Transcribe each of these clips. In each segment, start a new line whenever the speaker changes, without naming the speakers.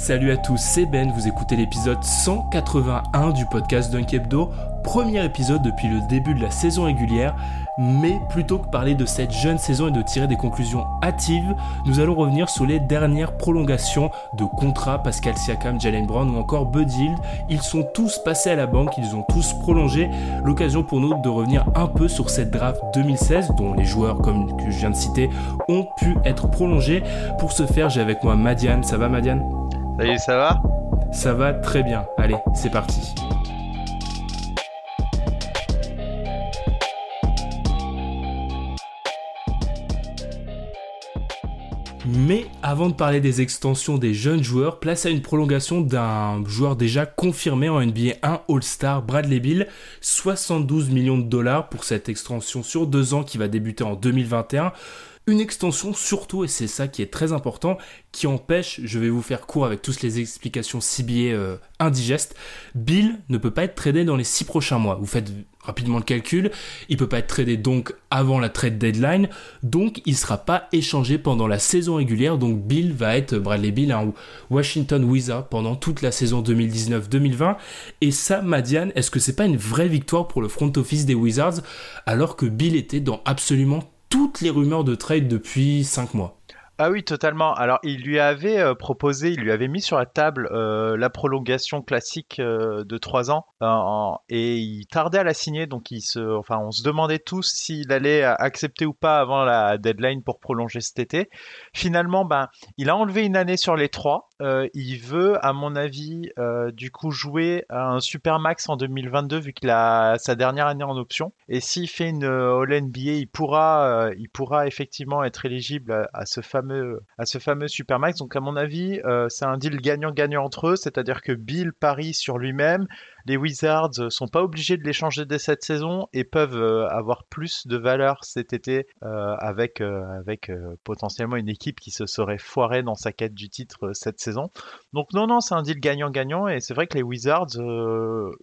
Salut à tous, c'est Ben, vous écoutez l'épisode 181 du podcast Dunk Hebdo, premier épisode depuis le début de la saison régulière, mais plutôt que parler de cette jeune saison et de tirer des conclusions hâtives, nous allons revenir sur les dernières prolongations de contrats Pascal Siakam, Jalen Brown ou encore Bud. Ils sont tous passés à la banque, ils ont tous prolongé, l'occasion pour nous de revenir un peu sur cette draft 2016 dont les joueurs comme que je viens de citer ont pu être prolongés. Pour ce faire, j'ai avec moi Madiane, ça va Madiane?
Salut, ça va?
Ça va très bien. Allez, c'est parti. Mais avant de parler des extensions des jeunes joueurs, place à une prolongation d'un joueur déjà confirmé en NBA 1 All-Star, Bradley Bill, 72 millions de dollars pour cette extension sur deux ans qui va débuter en 2021. Une extension surtout, et c'est ça qui est très important, qui empêche, je vais vous faire court avec toutes les explications CBA euh, indigestes, Bill ne peut pas être tradé dans les six prochains mois. Vous faites rapidement le calcul, il peut pas être tradé donc avant la trade deadline, donc il sera pas échangé pendant la saison régulière, donc Bill va être Bradley Bill un Washington Wizard pendant toute la saison 2019-2020, et ça, Madiane, est-ce que c'est pas une vraie victoire pour le front office des Wizards, alors que Bill était dans absolument toutes les rumeurs de trade depuis 5 mois.
Ah oui, totalement. Alors, il lui avait euh, proposé, il lui avait mis sur la table euh, la prolongation classique euh, de 3 ans et il tardait à la signer. Donc, il se, enfin, on se demandait tous s'il allait accepter ou pas avant la deadline pour prolonger cet été. Finalement, ben, il a enlevé une année sur les trois. il veut, à mon avis, du coup, jouer un super max en 2022 vu qu'il a sa dernière année en option. Et s'il fait une All NBA, il pourra, il pourra effectivement être éligible à ce fameux à ce fameux Supermax. Donc à mon avis, euh, c'est un deal gagnant-gagnant entre eux, c'est-à-dire que Bill parie sur lui-même, les Wizards sont pas obligés de l'échanger dès cette saison et peuvent euh, avoir plus de valeur cet été euh, avec, avec potentiellement une équipe qui se serait foirée dans sa quête du titre cette saison. Donc non, non, c'est un deal gagnant-gagnant et c'est vrai que les Wizards,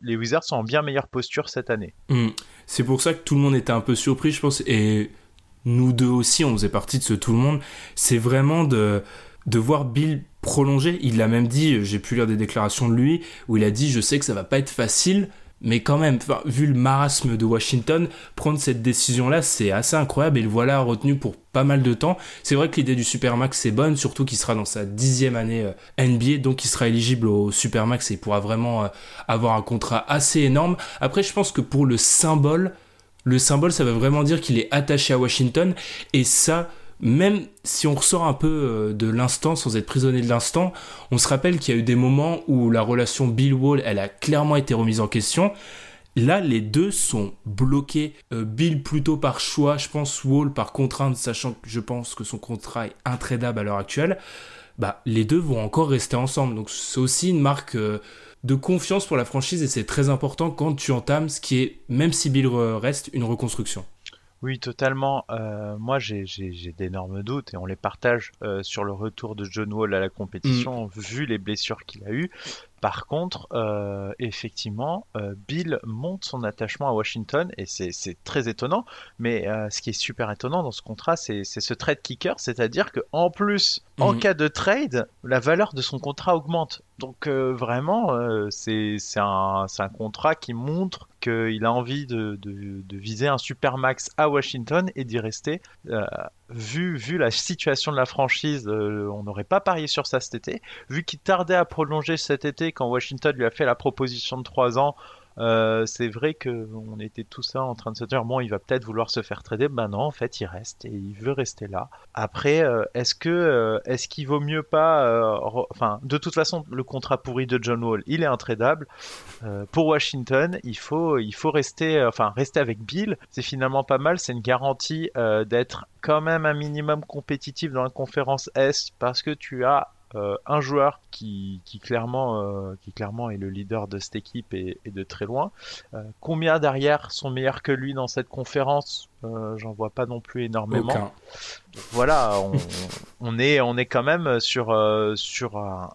les Wizards sont en bien meilleure posture cette année.
Hmm. C'est pour ça que tout le monde était un peu surpris, je pense, et nous deux aussi, on faisait partie de ce tout le monde, c'est vraiment de, de voir Bill prolonger. Il l'a même dit, j'ai pu lire des déclarations de lui, où il a dit, je sais que ça va pas être facile, mais quand même, vu le marasme de Washington, prendre cette décision-là, c'est assez incroyable et le voilà retenu pour pas mal de temps. C'est vrai que l'idée du Supermax c'est bonne, surtout qu'il sera dans sa dixième année euh, NBA, donc il sera éligible au Supermax et pourra vraiment euh, avoir un contrat assez énorme. Après, je pense que pour le symbole, le symbole, ça veut vraiment dire qu'il est attaché à Washington. Et ça, même si on ressort un peu euh, de l'instant, sans être prisonnier de l'instant, on se rappelle qu'il y a eu des moments où la relation Bill Wall, elle a clairement été remise en question. Là, les deux sont bloqués. Euh, Bill plutôt par choix, je pense Wall par contrainte, sachant que je pense que son contrat est intradable à l'heure actuelle. Bah, les deux vont encore rester ensemble. Donc c'est aussi une marque euh, de confiance pour la franchise et c'est très important quand tu entames ce qui est, même si Bill reste, une reconstruction.
Oui, totalement. Euh, moi, j'ai d'énormes doutes et on les partage euh, sur le retour de John Wall à la compétition, mm. vu les blessures qu'il a eues. Par contre, euh, effectivement, Bill monte son attachement à Washington et c'est très étonnant. Mais ce qui est super étonnant dans ce contrat, c'est ce trade kicker, c'est-à-dire que en plus, en mm. cas de trade, la valeur de son contrat augmente. Donc vraiment, c'est un, un contrat qui montre qu'il a envie de, viser un super max à Washington et d'y rester. Vu, vu la situation de la franchise, euh, on n'aurait pas parié sur ça cet été. Vu qu'il tardait à prolonger cet été quand Washington lui a fait la proposition de 3 ans, Euh, c'est vrai que on était tous ça en train de se dire bon, il va peut-être vouloir se faire trader. Ben non, en fait, il reste et il veut rester là. Après, euh, est-ce que euh, est-ce qu'il vaut mieux pas, enfin, de toute façon, le contrat pourri de John Wall, il est intradable. pour Washington, il faut il faut rester, enfin, rester avec Bill. C'est finalement pas mal. C'est une garantie d'être quand même un minimum compétitif dans la conférence Est parce que tu as euh, un joueur qui, clairement, euh, qui clairement est le leader de cette équipe et, de très loin. Euh, combien derrière sont meilleurs que lui dans cette conférence? J'en vois pas non plus énormément. voilà, on, est, on est quand même sur, sur un,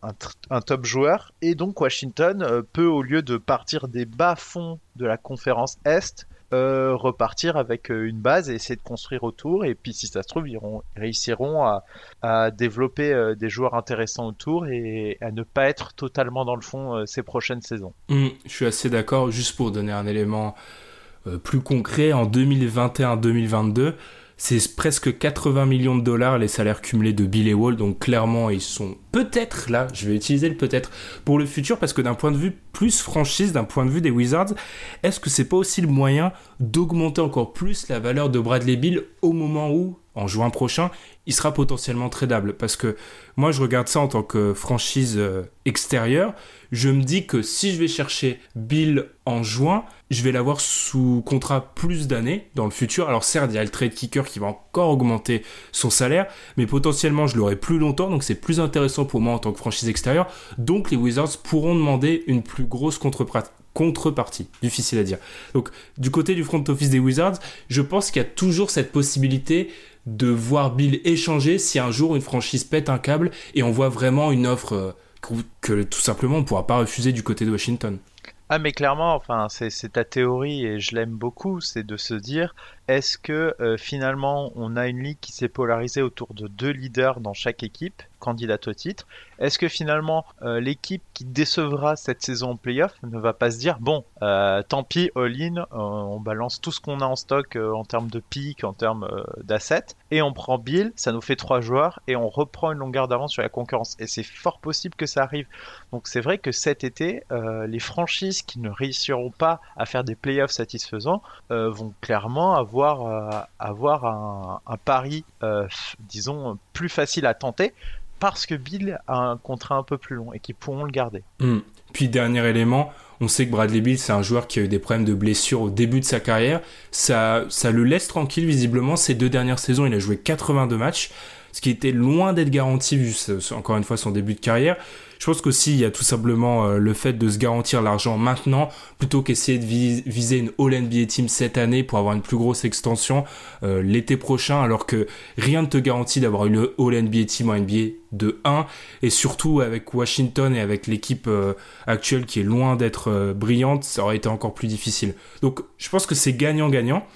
un, top joueur. Et donc Washington peut, au lieu de partir des bas-fonds de la conférence Est, euh, repartir avec euh, une base et essayer de construire autour. Et puis si ça se trouve, ils réussiront à, développer euh, des joueurs intéressants autour et à ne pas être totalement dans le fond ces prochaines saisons.
Mmh, je suis assez d'accord. Juste pour donner un élément plus concret, en 2021-2022, c'est presque 80 millions de dollars les salaires cumulés de Bill et Wall. Donc clairement, ils sont peut-être là, je vais utiliser le peut-être pour le futur parce que d'un point de vue plus franchise, d'un point de vue des Wizards, est-ce que c'est pas aussi le moyen d'augmenter encore plus la valeur de Bradley Bill au moment où en juin prochain, il sera potentiellement tradable. Parce que moi, je regarde ça en tant que franchise euh, extérieure. Je me dis que si je vais chercher Bill en juin, je vais l'avoir sous contrat plus d'années dans le futur. Alors certes, il y a le trade kicker qui va encore augmenter son salaire, mais potentiellement, je l'aurai plus longtemps. Donc c'est plus intéressant pour moi en tant que franchise extérieure. Donc les Wizards pourront demander une plus grosse contrepartie. Difficile à dire. Donc, du côté du front office des Wizards, je pense qu'il y a toujours cette possibilité de voir Bill échanger si un jour une franchise pète un câble et on voit vraiment une offre euh, que, tout simplement on ne pourra pas refuser du côté de Washington.
Ah mais clairement, enfin c'est ta théorie et je l'aime beaucoup, c'est de se dire est-ce que euh, finalement on a une ligue qui s'est polarisée autour de deux leaders dans chaque équipe candidate au titre? Est-ce que finalement euh, l'équipe qui décevra cette saison en playoff ne va pas se dire bon euh, tant pis all-in, on balance tout ce qu'on a en stock en termes de pic, en termes d'assets et on prend Bill, ça nous fait trois joueurs et on reprend une longueur d'avance sur la concurrence et c'est fort possible que ça arrive. Donc c'est vrai que cet été les franchises qui ne réussiront pas à faire des playoffs satisfaisants vont clairement avoir avoir, euh, un, pari, euh, disons, plus facile à tenter parce que Bill a un contrat un peu plus long et qu'ils pourront le garder.
Hmm. Puis dernier élément, on sait que Bradley Bill, c'est un joueur qui a eu des problèmes de blessure au début de sa carrière. Ça, ça le laisse tranquille visiblement. Ces deux dernières saisons, il a joué 82 matchs, ce qui était loin d'être garanti vu encore une fois son début de carrière. Je pense qu'aussi, il y a tout simplement euh, le fait de se garantir l'argent maintenant, plutôt qu'essayer de viser une All-NBA Team cette année pour avoir une plus grosse extension euh, l'été prochain, alors que rien ne te garantit d'avoir une All-NBA Team en NBA de 1, et surtout avec Washington et avec l'équipe euh, actuelle qui est loin d'être brillante, ça aurait été encore plus difficile. Donc je pense que c'est gagnant-gagnant.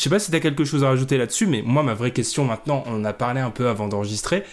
Je sais pas si tu as quelque chose à rajouter là-dessus, mais moi, ma vraie question maintenant, on a parlé un peu avant d'enregistrer,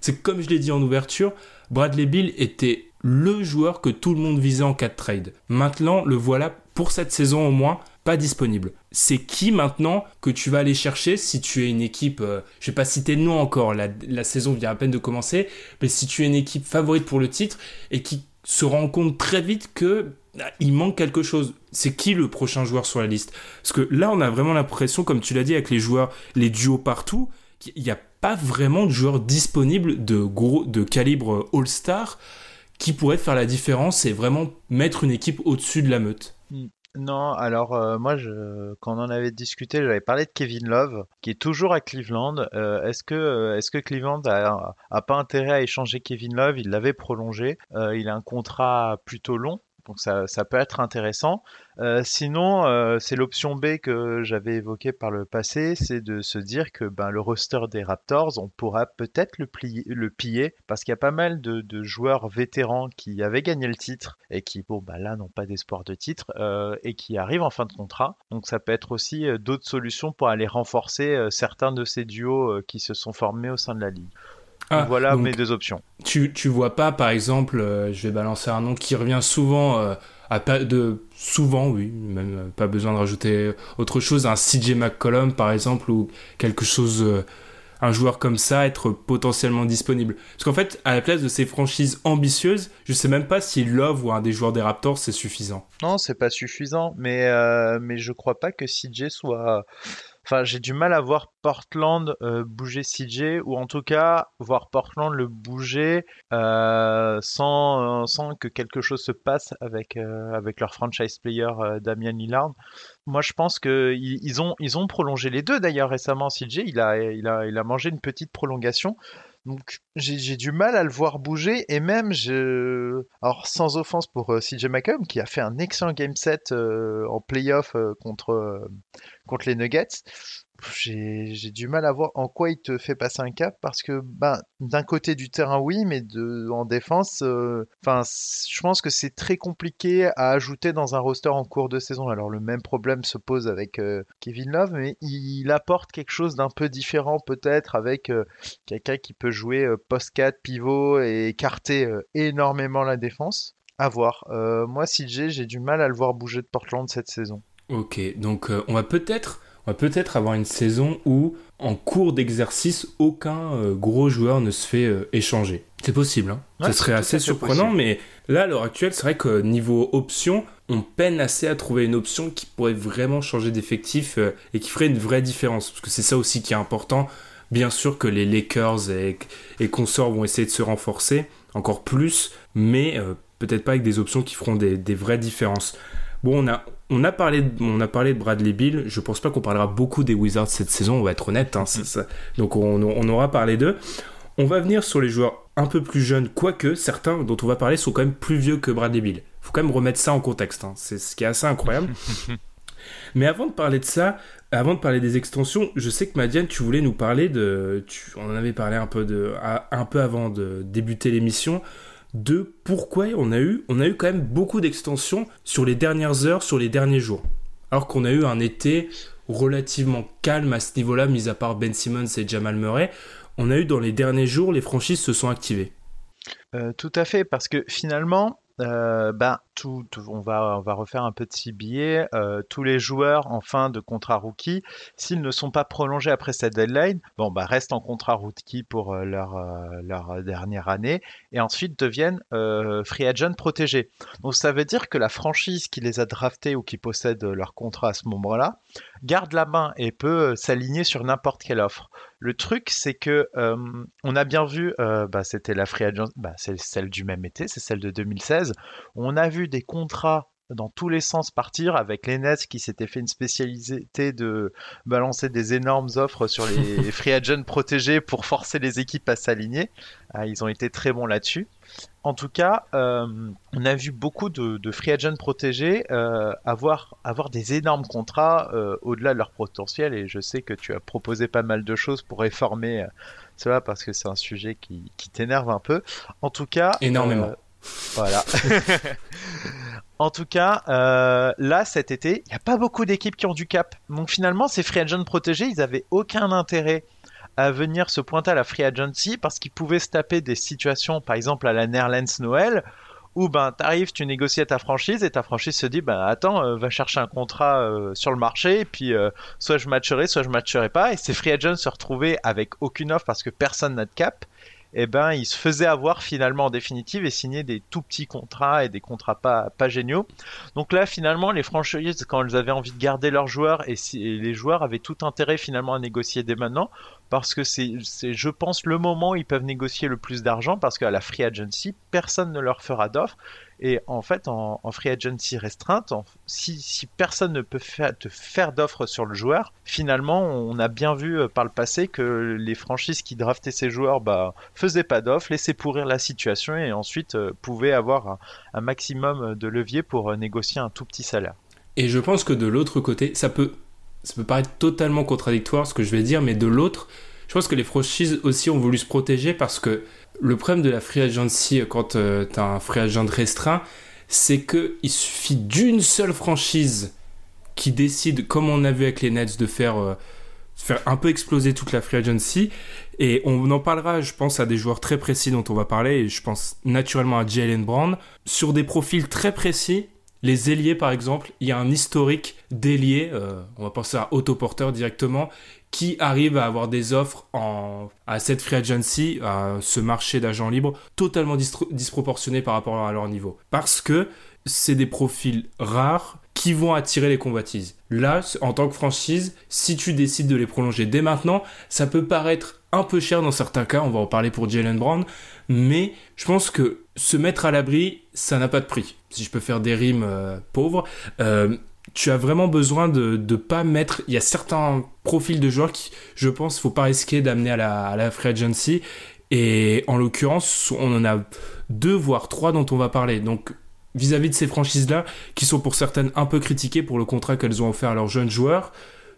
c'est comme je l'ai dit en ouverture, Bradley Bill était le joueur que tout le monde visait en cas de trade. Maintenant, le voilà pour cette saison au moins pas disponible. C'est qui maintenant que tu vas aller chercher si tu es une équipe, je euh, je vais pas citer de nom encore, la, saison vient à peine de commencer, mais si tu es une équipe favorite pour le titre et qui se rend compte très vite que il manque quelque chose. C'est qui le prochain joueur sur la liste? Parce que là, on a vraiment l'impression, comme tu l'as dit, avec les joueurs, les duos partout, qu'il n'y a pas vraiment de joueurs disponibles de, gros, de calibre All-Star qui pourraient faire la différence et vraiment mettre une équipe au-dessus de la meute.
Hmm. Non, alors euh, moi, quand on en avait discuté, j'avais parlé de Kevin Love, qui est toujours à Cleveland. Euh, est-ce que, euh, est-ce que Cleveland a, a, pas intérêt à échanger Kevin Love? Il l'avait prolongé. il a un contrat plutôt long. Donc ça, peut être intéressant. Euh, sinon, euh, c'est l'option B que j'avais évoquée par le passé, c'est de se dire que ben, le roster des Raptors, on pourra peut-être le, le, piller parce qu'il y a pas mal de, joueurs vétérans qui avaient gagné le titre et qui, bon, ben, là, n'ont pas d'espoir de titre euh, et qui arrivent en fin de contrat. Donc ça peut être aussi d'autres solutions pour aller renforcer certains de ces duos qui se sont formés au sein de la ligue. Ah, voilà mes deux options.
Tu, tu vois pas, par exemple, euh, je vais balancer un nom qui revient souvent, euh, à de, souvent, oui, même euh, pas besoin de rajouter autre chose, un CJ McCollum, par exemple, ou quelque chose, un joueur comme ça être potentiellement disponible. Parce qu'en fait, à la place de ces franchises ambitieuses, je sais même pas si Love ou un des joueurs des Raptors c'est suffisant.
Non, c'est pas suffisant, mais mais je crois pas que CJ soit Enfin, j'ai du mal à voir Portland euh, bouger CJ, ou en tout cas voir Portland le bouger euh, sans, sans que quelque chose se passe avec, euh, avec leur franchise player Damien Lillard. Moi, je pense qu'ils ils ont, ils ont prolongé les deux d'ailleurs récemment. CJ, il a, il, a, il a mangé une petite prolongation. Donc j'ai du mal à le voir bouger et même je alors sans offense pour CJ McCollum qui a fait un excellent game set en playoff contre contre les Nuggets j'ai du mal à voir en quoi il te fait passer un cap parce que ben, d'un côté du terrain oui mais de, en défense euh, enfin je pense que c'est très compliqué à ajouter dans un roster en cours de saison. Alors le même problème se pose avec euh, Kevin Love mais il, apporte quelque chose d'un peu différent peut-être avec euh, quelqu'un qui peut jouer post 4 pivot et écarter énormément la défense. À voir. Moi CJ j'ai du mal à le voir bouger de Portland cette saison.
Ok donc on va peut-être on va peut-être avoir une saison où, en cours d'exercice, aucun euh, gros joueur ne se fait euh, échanger. C'est possible, hein. Ce serait assez surprenant, mais là, à l'heure actuelle, c'est vrai que niveau option, on peine assez à trouver une option qui pourrait vraiment changer d'effectif euh, et qui ferait une vraie différence. Parce que c'est ça aussi qui est important. Bien sûr que les Lakers et, et consorts vont essayer de se renforcer encore plus, mais peut-être pas avec des options qui feront des, des vraies différences. Bon, on a, on a, parlé de, on a parlé de Bradley Bill. Je pense pas qu'on parlera beaucoup des Wizards cette saison, on va être honnête. Hein, ça. Donc on, aura parlé d'eux. On va venir sur les joueurs un peu plus jeunes, quoique certains dont on va parler sont quand même plus vieux que Bradley Bill. faut quand même remettre ça en contexte. Hein. C'est ce qui est assez incroyable. Mais avant de parler de ça, avant de parler des extensions, je sais que Madiane, tu voulais nous parler de. Tu, on en avait parlé un peu, de, un peu avant de débuter l'émission de pourquoi on a eu, on a eu quand même beaucoup d'extensions sur les dernières heures, sur les derniers jours. Alors qu'on a eu un été relativement calme à ce niveau-là, mis à part Ben Simmons et Jamal Murray, on a eu dans les derniers jours, les franchises se sont activées.
Euh, tout à fait, parce que finalement, euh, ben, on, va, refaire un petit billet. Euh, tous les joueurs en fin de contrat rookie, s'ils ne sont pas prolongés après cette deadline, bah, restent en contrat rookie pour euh, leur, leur dernière année et ensuite deviennent free agent protégés. Donc ça veut dire que la franchise qui les a draftés ou qui possède leur contrat à ce moment-là garde la main et peut s'aligner sur n'importe quelle offre. Le truc, c'est que on a bien vu, bah, c'était la free agent, bah, c'est celle du même été, c'est celle de 2016. On a vu des contrats dans tous les sens partir avec les Nets qui s'étaient fait une spécialité de balancer des énormes offres sur les free agents protégés pour forcer les équipes à s'aligner. Ah, ils ont été très bons là-dessus. En tout cas, euh, on a vu beaucoup de, free agents protégés euh, avoir, avoir des énormes contrats euh, au-delà de leur potentiel et je sais que tu as proposé pas mal de choses pour réformer cela parce que c'est un sujet qui, qui t'énerve un peu. En tout cas...
Énormément.
Voilà. en tout cas, euh, là, cet été, il n'y a pas beaucoup d'équipes qui ont du cap. Donc finalement, ces free agents protégés, ils n'avaient aucun intérêt à venir se pointer à la free agency parce qu'ils pouvaient se taper des situations, par exemple à la Netherlands Noël, où ben t'arrives, tu négocies ta franchise et ta franchise se dit ben attends, euh, va chercher un contrat euh, sur le marché et puis soit je matcherai, soit je matcherai pas et ces free agents se retrouvaient avec aucune offre parce que personne n'a de cap eh ben, il se faisait avoir finalement en définitive et signer des tout petits contrats et des contrats pas, pas géniaux. Donc là, finalement, les franchises, quand elles avaient envie de garder leurs joueurs et, si, les joueurs avaient tout intérêt finalement à négocier dès maintenant parce que c'est, je pense, le moment où ils peuvent négocier le plus d'argent parce qu'à la free agency, personne ne leur fera d'offre et en fait, en, free agency restreinte, si, personne ne peut te faire d'offres sur le joueur, finalement, on a bien vu euh, par le passé que les franchises qui draftaient ces joueurs bah, faisaient pas d'offres, laissaient pourrir la situation et ensuite euh, pouvaient avoir un, maximum de levier pour euh, négocier un tout petit salaire.
Et je pense que de l'autre côté, ça peut, ça peut paraître totalement contradictoire ce que je vais dire, mais de l'autre, je pense que les franchises aussi ont voulu se protéger parce que le problème de la free agency quand euh, tu as un free agent restreint, c'est qu'il suffit d'une seule franchise qui décide, comme on a vu avec les Nets, de faire, euh, faire un peu exploser toute la free agency. Et on en parlera, je pense, à des joueurs très précis dont on va parler. Et je pense naturellement à Jalen Brown. Sur des profils très précis, Les ailiers, par exemple, il y a un historique d'ailiers, euh, on va penser à autoporteur directement, qui arrive à avoir des offres à cette free agency, à ce marché d'agents libres, totalement disproportionné par rapport à leur niveau. Parce que c'est des profils rares qui vont attirer les convoitises. Là, en tant que franchise, si tu décides de les prolonger dès maintenant, ça peut paraître un peu cher dans certains cas, on va en parler pour Jalen Brown, mais je pense que se mettre à l'abri, ça n'a pas de prix. Si je peux faire des rimes euh, pauvres, euh, tu as vraiment besoin de ne pas mettre. Il y a certains profils de joueurs qui, je pense, faut pas risquer d'amener à la, à la free agency. Et en l'occurrence, on en a deux voire trois dont on va parler. Donc vis-à-vis de ces franchises-là, qui sont pour certaines un peu critiquées pour le contrat qu'elles ont offert à leurs jeunes joueurs,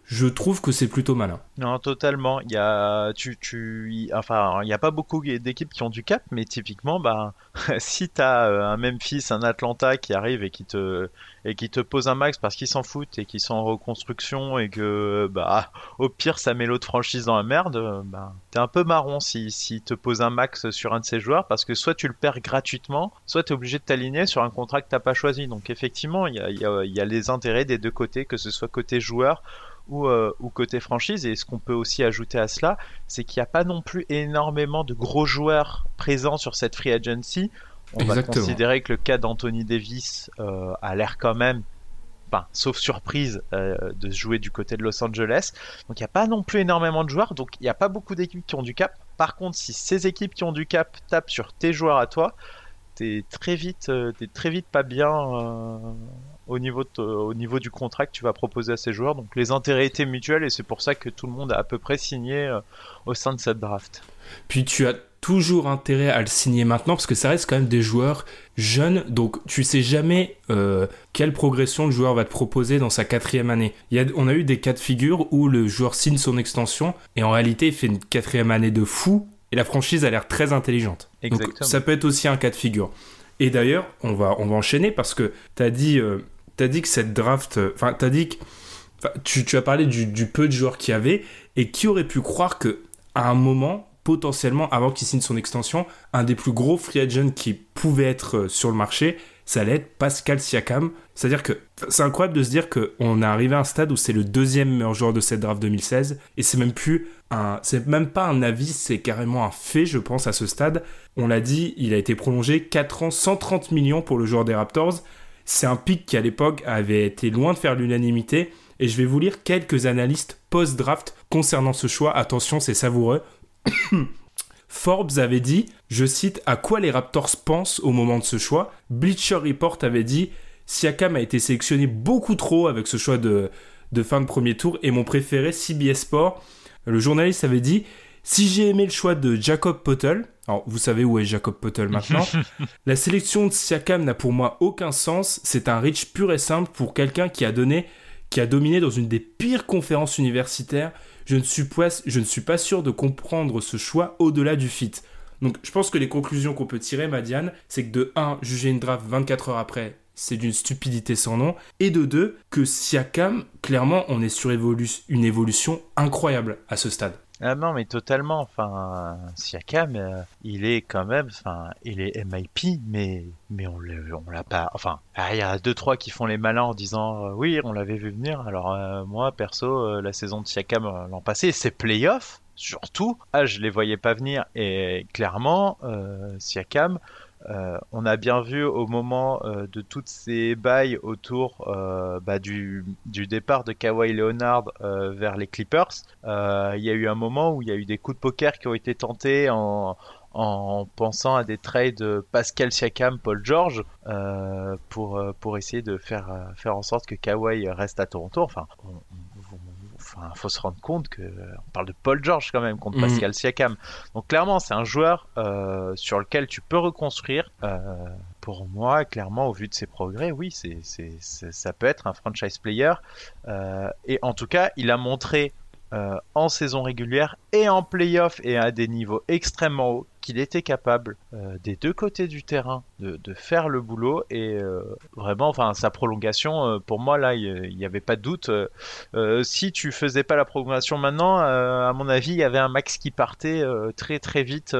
je trouve que c'est plutôt malin.
Non, totalement. Il y a, tu, tu, enfin, il n'y a pas beaucoup d'équipes qui ont du cap, mais typiquement, bah, si tu as euh, un Memphis, un Atlanta qui arrive et qui te, et qui te pose un max parce qu'ils s'en foutent et qu'ils sont en reconstruction et que, bah, au pire, ça met l'autre franchise dans la merde, bah, t'es un peu marron si, si te pose un max sur un de ces joueurs parce que soit tu le perds gratuitement, soit tu es obligé de t'aligner sur un contrat que t'as pas choisi. Donc, effectivement, il y a, y, y a les intérêts des deux côtés, que ce soit côté joueur ou, euh, ou, côté franchise. Et ce qu'on peut aussi ajouter à cela, c'est qu'il n'y a pas non plus énormément de gros joueurs présents sur cette free agency. On va considérer que le cas d'Anthony Davis euh, a l'air quand même, enfin, sauf surprise, euh, de jouer du côté de Los Angeles. Donc il n'y a pas non plus énormément de joueurs, donc il n'y a pas beaucoup d'équipes qui ont du cap. Par contre, si ces équipes qui ont du cap tapent sur tes joueurs à toi, t'es très vite, t'es très vite pas bien au niveau, au niveau du contrat que tu vas proposer à ces joueurs. Donc les intérêts étaient mutuels et c'est pour ça que tout le monde a à peu près signé euh, au sein de cette draft.
Puis tu as toujours intérêt à le signer maintenant parce que ça reste quand même des joueurs jeunes, donc tu sais jamais euh, quelle progression le joueur va te proposer dans sa quatrième année. Il y a, on a eu des cas de figure où le joueur signe son extension et en réalité il fait une quatrième année de fou et la franchise a l'air très intelligente. Donc ça peut être aussi un cas de figure. Et d'ailleurs, on va, on va enchaîner parce que tu as dit euh, t'as dit que cette draft. Euh, enfin, t'as dit que. Tu, as parlé du, peu de joueurs qu'il y avait et qui aurait pu croire que à un moment, potentiellement, avant qu'il signe son extension, un des plus gros free agents qui pouvait être euh, sur le marché, ça allait être Pascal Siakam. C'est-à-dire que c'est incroyable de se dire qu'on est arrivé à un stade où c'est le deuxième meilleur joueur de cette draft 2016 et c'est même plus un, c'est même pas un avis, c'est carrément un fait, je pense, à ce stade. On l'a dit, il a été prolongé 4 ans, 130 millions pour le joueur des Raptors. C'est un pic qui à l'époque avait été loin de faire l'unanimité et je vais vous lire quelques analystes post-draft concernant ce choix. Attention, c'est savoureux. Forbes avait dit, je cite, à quoi les Raptors pensent au moment de ce choix? Bleacher Report avait dit, Siakam a été sélectionné beaucoup trop avec ce choix de, fin de premier tour et mon préféré, CBS Sport. Le journaliste avait dit, si j'ai aimé le choix de Jacob Pottel, alors vous savez où est Jacob Pottel maintenant, la sélection de Siakam n'a pour moi aucun sens, c'est un reach pur et simple pour quelqu'un qui a donné, qui a dominé dans une des pires conférences universitaires. Je ne suis pas, je ne suis pas sûr de comprendre ce choix au-delà du fit. Donc je pense que les conclusions qu'on peut tirer, Madiane, c'est que de 1, juger une draft 24 heures après, c'est d'une stupidité sans nom. Et de 2, que Siakam, clairement, on est sur une évolution incroyable à ce stade.
Ah non, mais totalement. Enfin, Siakam, euh, il est quand même, enfin, il est MIP, mais mais on l'a pas. Enfin, ah, il y a deux trois qui font les malins en disant euh, oui, on l'avait vu venir. Alors euh, moi, perso, la saison de Siakam l'an passé, c'est playoff. Surtout, ah, je les voyais pas venir. Et clairement, Siakam, euh, on a bien vu au moment euh, de toutes ces bails autour euh, bah, du, départ de Kawhi Leonard vers les Clippers, il y a eu un moment où il y a eu des coups de poker qui ont été tentés en, pensant à des trades Pascal Siakam, Paul George pour, essayer de faire, faire en sorte que Kawhi reste à Toronto. Enfin, Enfin, faut se rendre compte que on parle de Paul George quand même contre mhm. Pascal Siakam. Donc clairement, c'est un joueur euh, sur lequel tu peux reconstruire. Euh, pour moi, clairement, au vu de ses progrès, oui, c'est, c'est, ça peut être un franchise player. Euh, et en tout cas, il a montré en saison régulière et en playoff et à des niveaux extrêmement hauts qu'il était capable des deux côtés du terrain de, faire le boulot et vraiment, enfin, sa prolongation, pour moi là, il n'y avait pas de doute. si tu faisais pas la prolongation maintenant, à mon avis, il y avait un max qui partait très très vite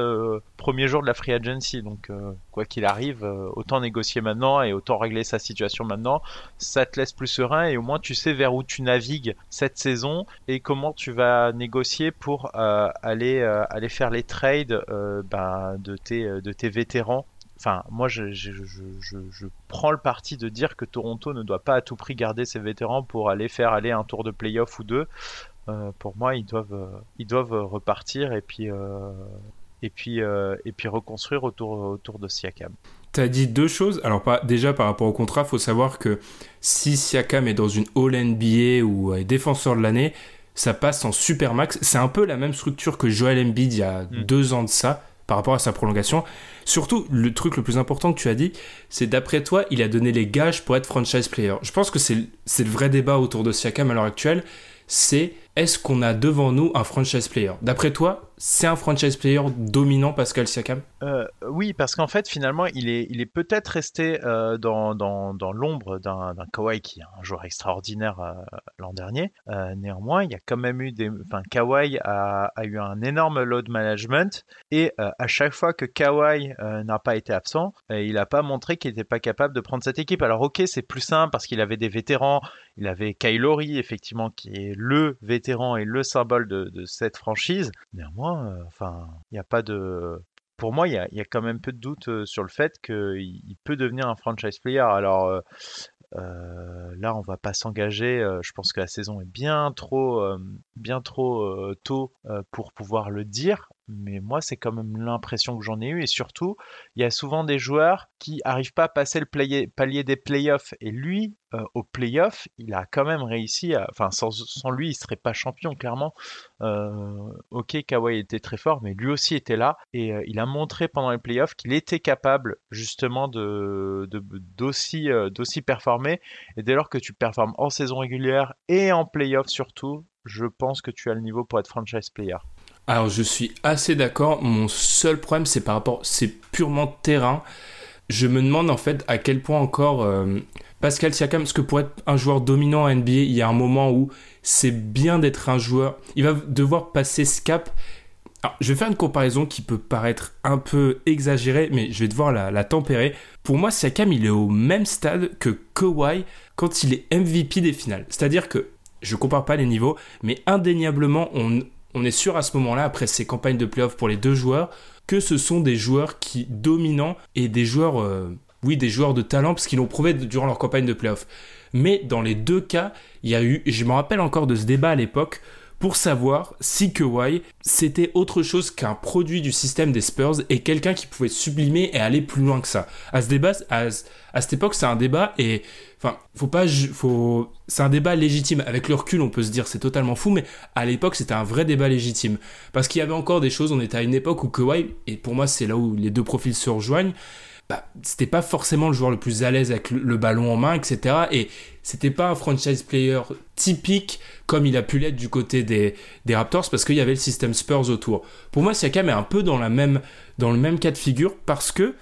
premier jour de la free agency. Donc, quoi qu'il arrive, autant négocier maintenant et autant régler sa situation maintenant. Ça te laisse plus serein et au moins tu sais vers où tu navigues cette saison et comment tu vas négocier pour euh, aller, euh, aller faire les trades euh, ben, de, tes, de tes vétérans. Enfin, moi, je, je, je, je, prends le parti de dire que Toronto ne doit pas à tout prix garder ses vétérans pour aller faire aller un tour de playoff ou deux. pour moi, ils doivent, ils doivent repartir et puis, et puis, et puis reconstruire autour, autour de Siakam.
Tu as dit deux choses. Alors, pas, déjà, par rapport au contrat, il faut savoir que si Siakam est dans une All-NBA ou est défenseur de l'année, ça passe en super max. C'est un peu la même structure que Joel Embiid il y a mm. deux ans de ça par rapport à sa prolongation. Surtout, le truc le plus important que tu as dit, c'est d'après toi, il a donné les gages pour être franchise player. Je pense que c'est le vrai débat autour de Siakam à l'heure actuelle. C'est est-ce qu'on a devant nous un franchise player? D'après toi, c'est un franchise player dominant Pascal Siakam
euh, Oui, parce qu'en fait, finalement, il est, il est peut-être resté euh, dans, dans, dans l'ombre d'un, Kawhi qui est un joueur extraordinaire euh, l'an dernier. néanmoins, il y a quand même eu des. Enfin, Kawhi a, a eu un énorme load management et à chaque fois que Kawhi n'a pas été absent, il n'a pas montré qu'il n'était pas capable de prendre cette équipe. Alors, ok, c'est plus simple parce qu'il avait des vétérans. Il avait Kylori, effectivement, qui est le vétéran et le symbole de, cette franchise. Néanmoins, euh, enfin, il n'y a pas de. Pour moi, il y, a, quand même peu de doute euh, sur le fait qu'il peut devenir un franchise player. Alors, euh, là, on va pas s'engager. je pense que la saison est bien trop, bien trop tôt pour pouvoir le dire mais moi, c'est quand même l'impression que j'en ai eu. Et surtout, il y a souvent des joueurs qui n'arrivent pas à passer le palier des playoffs. Et lui, euh, au playoff, il a quand même réussi. Enfin, sans, lui, il serait pas champion, clairement. Euh, ok, Kawhi était très fort, mais lui aussi était là. Et euh, il a montré pendant les playoffs qu'il était capable, justement, de, d'aussi, d'aussi performer. Et dès lors que tu performes en saison régulière et en playoff surtout, je pense que tu as le niveau pour être franchise player.
Alors je suis assez d'accord. Mon seul problème, c'est par rapport, c'est purement terrain. Je me demande en fait à quel point encore euh, Pascal Siakam, parce que pour être un joueur dominant à NBA, il y a un moment où c'est bien d'être un joueur. Il va devoir passer ce cap. Alors, je vais faire une comparaison qui peut paraître un peu exagérée, mais je vais devoir la, la tempérer. Pour moi, Siakam, il est au même stade que Kawhi quand il est MVP des finales. C'est-à-dire que je compare pas les niveaux, mais indéniablement, on, on est sûr à ce moment-là, après ces campagnes de playoffs pour les deux joueurs, que ce sont des joueurs qui dominants et des joueurs, euh, oui, des joueurs de talent parce qu'ils l'ont prouvé durant leur campagne de playoffs. Mais dans les deux cas, il y a eu, je me rappelle encore de ce débat à l'époque, pour savoir si Kawhi c'était autre chose qu'un produit du système des Spurs et quelqu'un qui pouvait sublimer et aller plus loin que ça. À ce débat, à, cette époque, c'est un débat et enfin, faut pas, faut, c'est un débat légitime. Avec le recul, on peut se dire c'est totalement fou, mais à l'époque, c'était un vrai débat légitime parce qu'il y avait encore des choses. On était à une époque où Kawhi et pour moi, c'est là où les deux profils se rejoignent bah, c'était pas forcément le joueur le plus à l'aise avec le, ballon en main, etc. Et c'était pas un franchise player typique comme il a pu l'être du côté des, des Raptors parce qu'il y avait le système Spurs autour. Pour moi, Siakam est un peu dans, la même, dans le même cas de figure parce que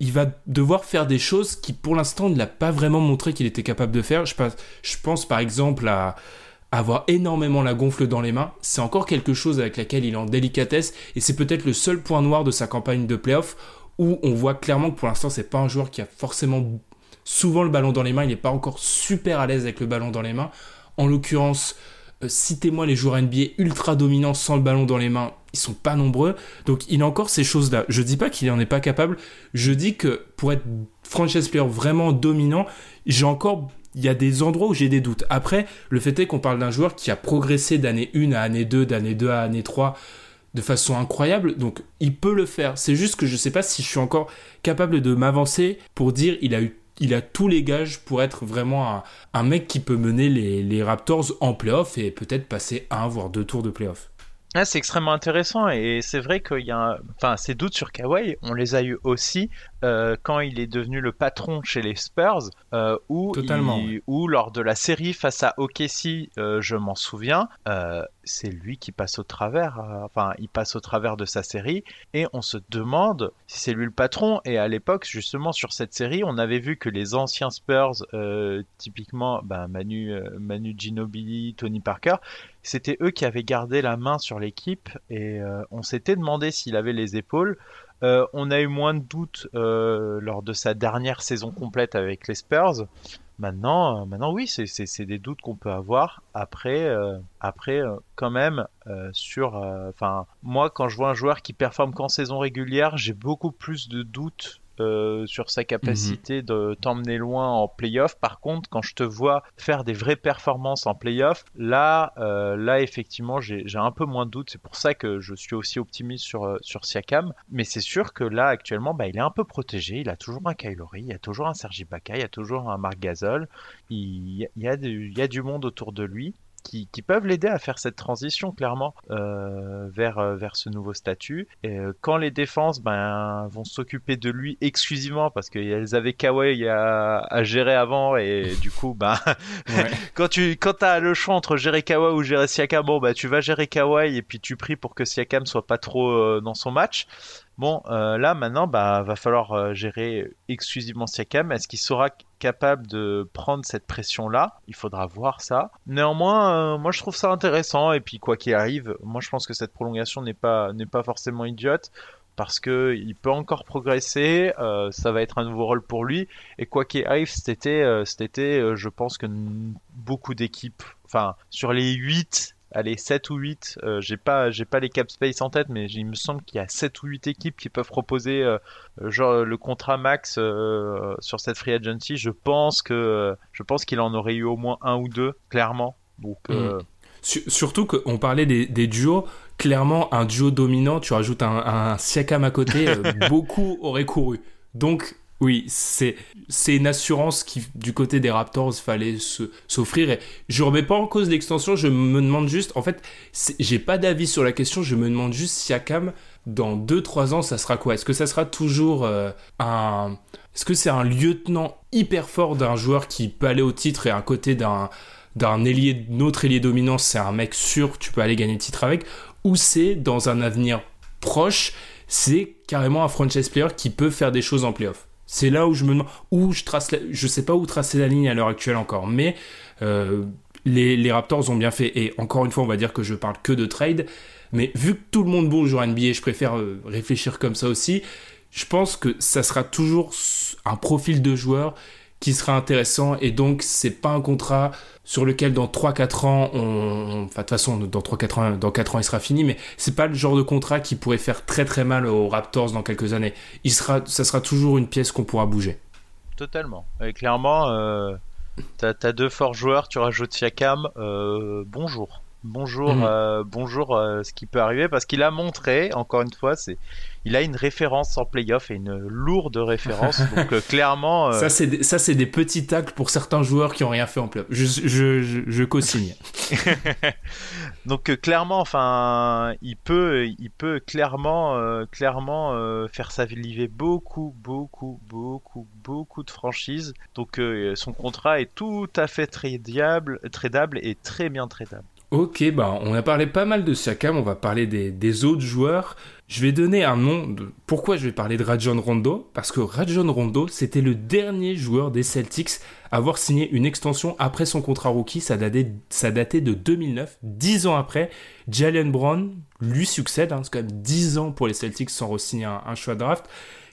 il va devoir faire des choses qui pour l'instant ne l'a pas vraiment montré qu'il était capable de faire. Je pense, je pense par exemple à avoir énormément la gonfle dans les mains, c'est encore quelque chose avec laquelle il est en délicatesse et c'est peut-être le seul point noir de sa campagne de playoff où on voit clairement que pour l'instant, c'est pas un joueur qui a forcément souvent le ballon dans les mains. Il n'est pas encore super à l'aise avec le ballon dans les mains. En l'occurrence, euh, citez-moi les joueurs NBA ultra dominants sans le ballon dans les mains. Ils sont pas nombreux. Donc il a encore ces choses-là. Je dis pas qu'il en est pas capable. Je dis que pour être franchise player vraiment dominant, j'ai encore il y a des endroits où j'ai des doutes. Après, le fait est qu'on parle d'un joueur qui a progressé d'année 1 à année 2, d'année 2 à année 3 de façon incroyable. Donc il peut le faire. C'est juste que je ne sais pas si je suis encore capable de m'avancer pour dire il a eu il a tous les gages pour être vraiment un, mec qui peut mener les, Raptors en playoff et peut-être passer un voire deux tours de playoff.
Ah, c'est extrêmement intéressant et c'est vrai qu'il y a, enfin, ces doutes sur Kawhi, on les a eu aussi euh, quand il est devenu le patron chez les Spurs, euh, où, Totalement. lors de la série face à OKC, euh, je m'en souviens, c'est lui qui passe au travers. euh, enfin, il passe au travers de sa série et on se demande si c'est lui le patron. Et à l'époque, justement, sur cette série, on avait vu que les anciens Spurs, euh, typiquement ben, Manu, euh, Manu Ginobili, Tony Parker, c'était eux qui avaient gardé la main sur l'équipe et euh, on s'était demandé s'il avait les épaules. Euh, on a eu moins de doutes euh, lors de sa dernière saison complète avec les Spurs. Maintenant, maintenant oui, c'est- des doutes qu'on peut avoir. Après, après quand même, sur... Enfin, moi, quand je vois un joueur qui performe qu'en saison régulière, j'ai beaucoup plus de doutes euh, sur sa capacité de t'emmener loin en playoff. Par contre, quand je te vois faire des vraies performances en playoff, là, euh, là effectivement, j'ai un peu moins de doutes. C'est pour ça que je suis aussi optimiste sur, euh, sur Siakam. Mais c'est sûr que là, actuellement, bah, il est un peu protégé. Il a toujours un Kylori, il y a toujours un Sergi Ibaka, il y a toujours un Marc Gasol. Il, il y, a du, il y a du monde autour de lui. Qui, qui peuvent l'aider à faire cette transition clairement euh, vers, euh, vers ce nouveau statut. Et euh, quand les défenses ben, vont s'occuper de lui exclusivement parce qu'elles avaient Kawhi à, à gérer avant et du coup ben,
Ouais.
quand tu quand as le choix entre gérer Kawhi ou gérer Siakam, bon bah tu vas gérer Kawhi et puis tu pries pour que Siakam soit pas trop euh, dans son match. Bon, euh, là maintenant, bah va falloir euh, gérer exclusivement Siakam. Est-ce qu'il sera capable de prendre cette pression-là Il faudra voir ça. Néanmoins, euh, moi je trouve ça intéressant et puis quoi qu'il arrive, moi je pense que cette prolongation n'est pas n'est pas forcément idiote parce que il peut encore progresser. euh, ça va être un nouveau rôle pour lui et quoi qu'il arrive cet été, euh, je pense que beaucoup d'équipes, enfin sur les 8 allez 7 ou 8 euh, j'ai pas j'ai pas les cap space en tête mais il me semble qu'il y a 7 ou 8 équipes qui peuvent proposer euh, euh, genre le contrat max euh, sur cette free agency je pense que je pense qu'il en aurait eu au moins un ou deux clairement donc euh,
Su- Surtout qu'on parlait des, des duos. Clairement, un duo dominant, tu rajoutes un, un Siakam à côté, euh, beaucoup auraient couru. Donc, oui, c'est une assurance qui, du côté des Raptors, fallait s'offrir. Et je remets pas en cause l'extension, je me demande juste, en fait, j'ai pas d'avis sur la question, je me demande juste Siakam, dans 2-3 ans, ça sera quoi? Est-ce que ça sera toujours euh, un. Est-ce que c'est un lieutenant hyper fort d'un joueur qui peut aller au titre et à côté d'un d'un ailier, notre ailier dominant, c'est un mec sûr, tu peux aller gagner le titre avec, ou c'est dans un avenir proche, c'est carrément un franchise player qui peut faire des choses en playoff? C'est là où je me demande, où je trace, la- je sais pas où tracer la ligne à l'heure actuelle encore, mais euh, les, les Raptors ont bien fait. Et encore une fois, on va dire que je parle que de trade, mais vu que tout le monde bouge en NBA, je préfère euh, réfléchir comme ça aussi. Je pense que ça sera toujours un profil de joueur qui sera intéressant et donc c'est pas un contrat sur lequel dans 3-4 ans, on... enfin de toute façon dans 3-4 ans, dans 4 ans il sera fini, mais c'est pas le genre de contrat qui pourrait faire très très mal aux Raptors dans quelques années. Il sera, ça sera toujours une pièce qu'on pourra bouger.
totalement et clairement euh, t'as as deux forts joueurs tu rajoutes Siakam euh, bonjour bonjour
Mhm.
euh, bonjour euh, ce qui peut arriver parce qu'il a montré encore une fois c'est il a une référence en playoff et une lourde référence donc euh, clairement
Ça c'est des, ça c'est des petits tacles pour certains joueurs qui ont rien fait en playoff. Je, je, je, je co-signe.
Donc clairement, enfin, il peut, il peut clairement, clairement faire saliver beaucoup, beaucoup, beaucoup, beaucoup de franchises. Donc son contrat est tout à fait tradable, tradable et très bien tradable.
Ok, bah on a parlé pas mal de Siakam, on va parler des, autres joueurs. Je vais donner un nom. Pourquoi je vais parler de Rajon Rondo? Parce que Rajon Rondo, c'était le dernier joueur des Celtics à avoir signé une extension après son contrat rookie. Ça datait, ça datait de 2009. Dix ans après, Jalen Brown lui succède. Hein, c'est quand même 10 ans pour les Celtics sans re-signer un, choix draft.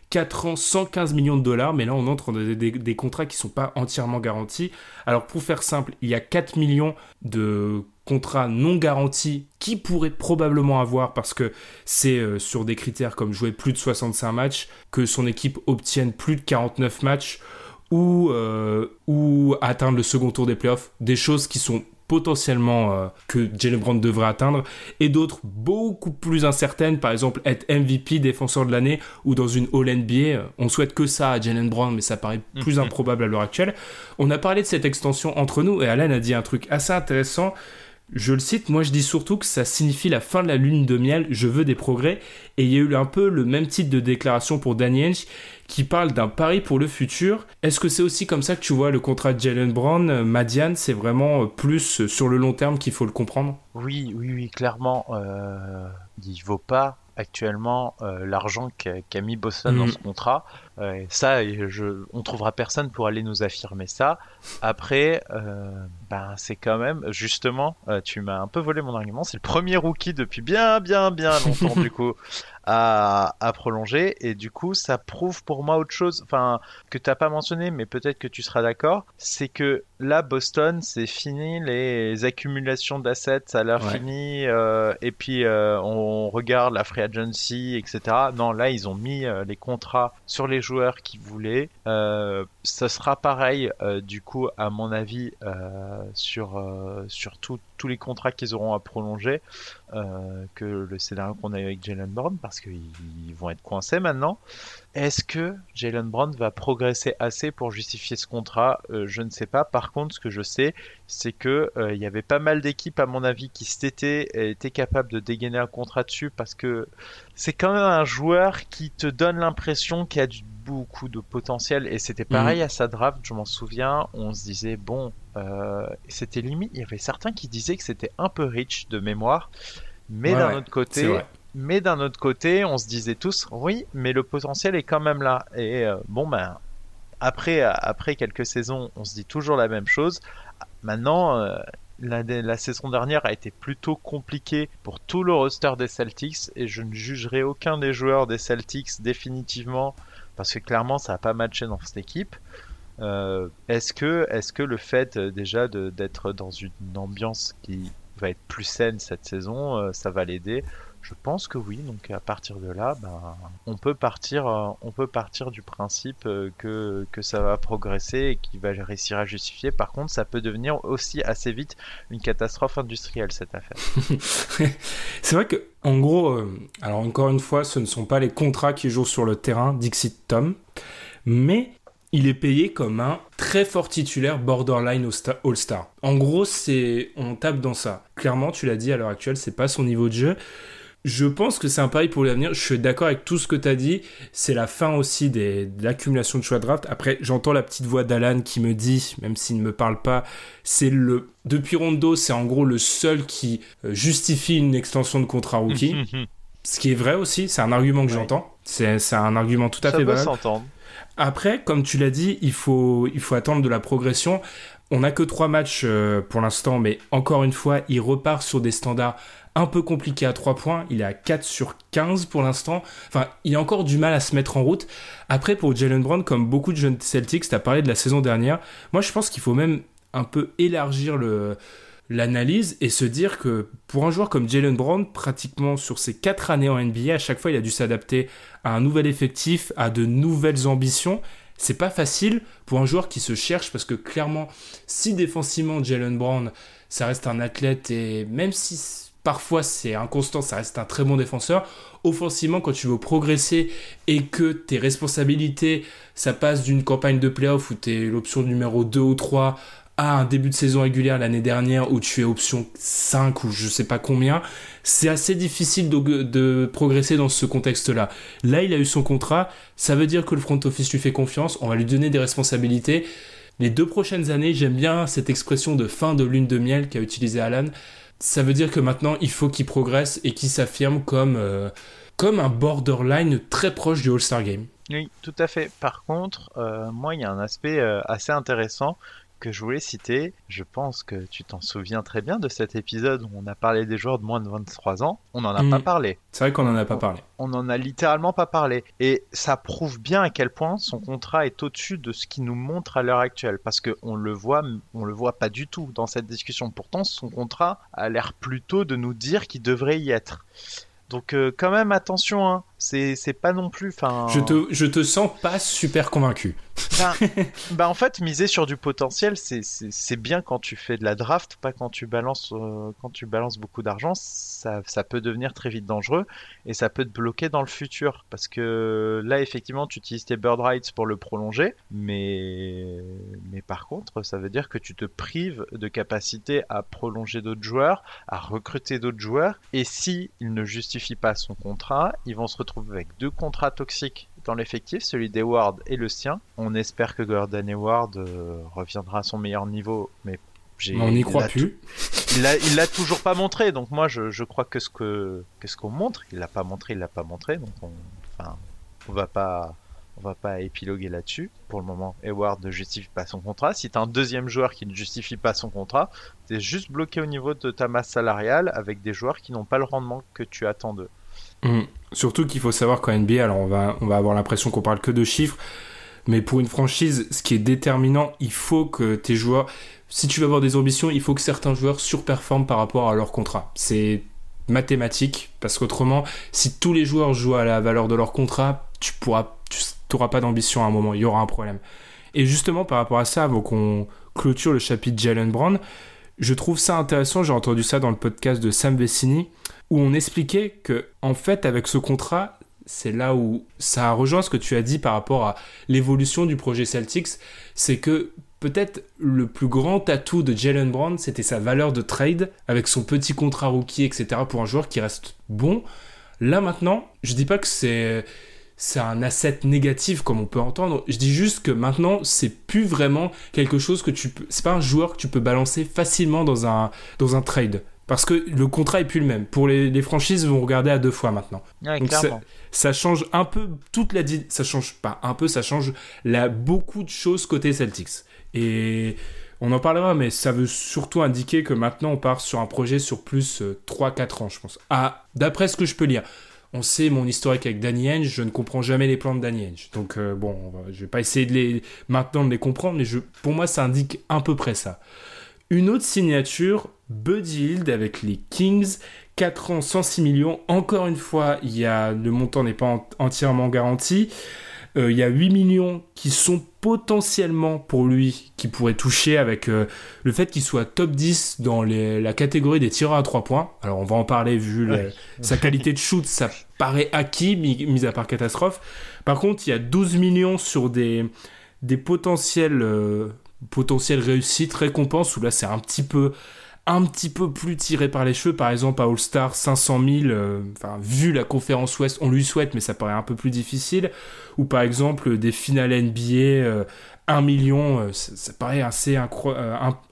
4 ans, 115 millions de dollars, mais là on entre dans des, des- contrats qui sont pas entièrement garantis. Alors pour faire simple, il y a 4 millions de contrats non garantis qui pourraient probablement avoir parce que c'est euh, sur des critères comme jouer plus de 65 matchs, que son équipe obtienne plus de 49 matchs ou, euh, ou atteindre le second tour des playoffs, des choses qui sont potentiellement euh, que Jalen Brown devrait atteindre, et d'autres beaucoup plus incertaines, par exemple être MVP, défenseur de l'année, ou dans une All-NBA. On souhaite que ça à Jalen Brown, mais ça paraît plus
Mhm.
improbable à l'heure actuelle. On a parlé de cette extension entre nous, et Alan a dit un truc assez intéressant. Je le cite, moi je dis surtout que ça signifie la fin de la lune de miel, je veux des progrès. Et il y a eu un peu le même type de déclaration pour Danny qui parle d'un pari pour le futur. Est-ce que c'est aussi comme ça que tu vois le contrat de Jalen Brown, euh, Madian C'est vraiment euh, plus sur le long terme qu'il faut le comprendre?
Oui, oui, oui, clairement. Euh, il vaut pas actuellement euh, l'argent qu'a mis Boston dans mm. ce contrat. Euh, ça, je, on trouvera personne pour aller nous affirmer ça. Après, euh, ben c'est quand même justement, tu m'as un peu volé mon argument. C'est le premier rookie depuis bien, bien, bien longtemps du coup à, à, prolonger. Et du coup, ça prouve pour moi autre chose, enfin, que tu n'as pas mentionné, mais peut-être que tu seras d'accord, c'est que là, Boston, c'est fini les accumulations d'assets, ça a l'air fini, euh, et puis euh, on regarde la free agency, etc. Non, là, ils ont mis euh, les contrats sur les joueurs qu'ils voulaient. ça sera pareil, du coup, à mon avis, sur, sur tout, tous les contrats qu'ils auront à prolonger euh, que le scénario qu'on a eu avec Jalen Brown parce qu'ils vont être coincés maintenant. Est-ce que Jalen Brown va progresser assez pour justifier ce contrat? Euh, Je ne sais pas. Par contre, ce que je sais, c'est que euh, il y avait pas mal d'équipes, à mon avis, qui été étaient capables de dégainer un contrat dessus parce que c'est quand même un joueur qui te donne l'impression qu'il a du beaucoup de potentiel et c'était pareil mhm. à sa draft, je m'en souviens, on se disait bon, euh, c'était limite, il y avait certains qui disaient que c'était un peu rich de mémoire, mais d'un autre côté, mais d'un autre côté, on se disait tous oui, mais le potentiel est quand même là et euh, bon ben après après quelques saisons, on se dit toujours la même chose. Maintenant, euh, la, la, saison dernière a été plutôt compliquée pour tout le roster des Celtics et je ne jugerai aucun des joueurs des Celtics définitivement parce que clairement ça n'a pas matché dans cette équipe. Euh, est-ce que, est que le fait euh, déjà d'être dans une ambiance qui va être plus saine cette saison, euh, ça va l'aider? Je pense que oui. Donc à partir de là, ben, on peut partir, on peut partir du principe que, que ça va progresser et qu'il va réussir à justifier. Par contre, ça peut devenir aussi assez vite une catastrophe industrielle cette affaire.
C'est vrai que en gros, alors encore une fois, ce ne sont pas les contrats qui jouent sur le terrain, Dixit Tom, mais il est payé comme un très fort titulaire borderline All-Star. En gros, c'est on tape dans ça. Clairement, tu l'as dit à l'heure actuelle, c'est pas son niveau de jeu. Je pense que c'est un pari pour l'avenir. Je suis d'accord avec tout ce que tu as dit. C'est la fin aussi des, de l'accumulation de choix de draft. Après, j'entends la petite voix d'Alan qui me dit, même s'il ne me parle pas, c'est le. Depuis Rondo, c'est en gros le seul qui euh, justifie une extension de contrat rookie. ce qui est vrai aussi, c'est un argument que j'entends. C'est un argument tout à fait valable. s'entendre. Après, comme tu l'as dit, il faut, attendre de la progression. On n'a que trois matchs euh, pour l'instant, mais encore une fois, il repart sur des standards un peu compliqués à 3 points. Il est à 4 sur 15 pour l'instant. Enfin, il a encore du mal à se mettre en route. Après, pour Jalen Brown, comme beaucoup de jeunes Celtics, tu as parlé de la saison dernière. Moi, je pense qu'il faut même un peu élargir le, l'analyse et se dire que pour un joueur comme Jalen Brown, pratiquement sur ses quatre années en NBA, à chaque fois il a dû s'adapter à un nouvel effectif, à de nouvelles ambitions. C'est pas facile pour un joueur qui se cherche parce que clairement, si défensivement Jalen Brown, ça reste un athlète et même si parfois c'est inconstant, ça reste un très bon défenseur. Offensivement, quand tu veux progresser et que tes responsabilités, ça passe d'une campagne de playoff où tu es l'option numéro 2 ou 3 un début de saison régulière l'année dernière où tu es option 5 ou je sais pas combien, c'est assez difficile de, progresser dans ce contexte-là. Là, il a eu son contrat, ça veut dire que le front office lui fait confiance, on va lui donner des responsabilités. Les deux prochaines années, j'aime bien cette expression de fin de lune de miel qu'a utilisé Alan. Ça veut dire que maintenant, il faut qu'il progresse et qu'il s'affirme comme, euh, comme un borderline très proche du All-Star Game.
Oui, tout à fait. Par contre, euh, moi, il y a un aspect euh, assez intéressant que je voulais citer. Je pense que tu t'en souviens très bien de cet épisode où on a parlé des joueurs de moins de 23 ans. On n'en a pas mm. parlé.
C'est vrai qu'on n'en a pas parlé.
On n'en a littéralement pas parlé. Et ça prouve bien à quel point son contrat est au-dessus de ce qu'il nous montre à l'heure actuelle. Parce qu'on le voit, on le voit pas du tout dans cette discussion. Pourtant, son contrat a l'air plutôt de nous dire qu'il devrait y être. Donc euh, quand même attention, hein. C'est pas non plus. Fin...
Je te, je te sens pas super convaincu.
Ben, bah en fait, miser sur du potentiel, c'est bien quand tu fais de la draft, pas quand tu balances, euh, quand tu balances beaucoup d'argent. Ça, ça, peut devenir très vite dangereux et ça peut te bloquer dans le futur. Parce que là, effectivement, tu utilises tes bird rights pour le prolonger, mais, mais par contre, ça veut dire que tu te prives de capacité à prolonger d'autres joueurs, à recruter d'autres joueurs. Et si il ne justifie pas son contrat, ils vont se retrouver avec deux contrats toxiques dans l'effectif, celui d'Eward et le sien. On espère que Gordon Eward euh, reviendra à son meilleur niveau, mais
on n'y croit plus.
Il l'a, il l'a toujours pas montré, donc moi je, je crois que ce que qu'est-ce qu'on montre, il l'a pas montré, il l'a pas montré, donc on, enfin, on va pas, on va pas épiloguer là-dessus. Pour le moment, Eward ne justifie pas son contrat. Si t'as un deuxième joueur qui ne justifie pas son contrat, t'es juste bloqué au niveau de ta masse salariale avec des joueurs qui n'ont pas le rendement que tu attends d'eux.
Mmh. Surtout qu'il faut savoir qu'en NBA, alors on va, on va avoir l'impression qu'on parle que de chiffres, mais pour une franchise, ce qui est déterminant, il faut que tes joueurs, si tu veux avoir des ambitions, il faut que certains joueurs surperforment par rapport à leur contrat. C'est mathématique, parce qu'autrement, si tous les joueurs jouent à la valeur de leur contrat, tu pourras, tu n'auras pas d'ambition à un moment, il y aura un problème. Et justement, par rapport à ça, avant qu'on clôture le chapitre Jalen Brown, je trouve ça intéressant, j'ai entendu ça dans le podcast de Sam Vecini, où on expliquait que, en fait, avec ce contrat, c'est là où ça rejoint ce que tu as dit par rapport à l'évolution du projet Celtics, c'est que peut-être le plus grand atout de Jalen Brown, c'était sa valeur de trade, avec son petit contrat rookie, etc., pour un joueur qui reste bon. Là maintenant, je dis pas que c'est c'est un asset négatif comme on peut entendre. Je dis juste que maintenant, c'est plus vraiment quelque chose que tu peux. C'est pas un joueur que tu peux balancer facilement dans un, dans un trade. Parce que le contrat est plus le même. Pour les, les franchises, vont regarder à deux fois maintenant.
Donc
ça, change un peu toute la. Ça change pas un peu, ça change la, beaucoup de choses côté Celtics. Et on en parlera, mais ça veut surtout indiquer que maintenant on part sur un projet sur plus 3-4 euh, ans, je pense. Ah, d'après ce que je peux lire on sait mon historique avec Danny Henge, je ne comprends jamais les plans de Danny Henge. Donc euh, bon, je vais pas essayer de les maintenant de les comprendre, mais je, pour moi ça indique à peu près ça. Une autre signature, Buddy Hield avec les Kings, 4 ans 106 millions. Encore une fois, il y a, le montant n'est pas entièrement garanti. Euh, il y a 8 millions qui sont potentiellement pour lui, qui pourraient toucher avec euh, le fait qu'il soit top 10 dans la catégorie des tireurs à 3 points. Alors on va en parler vu sa qualité de shoot, ça paraît acquis, mis, à part catastrophe. Par contre, il y a 12 millions sur des, des potentiels, euh, potentiels réussites, récompenses, où là c'est un petit peu un petit peu plus tiré par les cheveux. Par exemple, à All-Star, 500 000, euh, enfin, vu la conférence Ouest, on lui souhaite, mais ça paraît un peu plus difficile. Ou par exemple, des finales NBA, 1 euh, million, euh, ça, paraît assez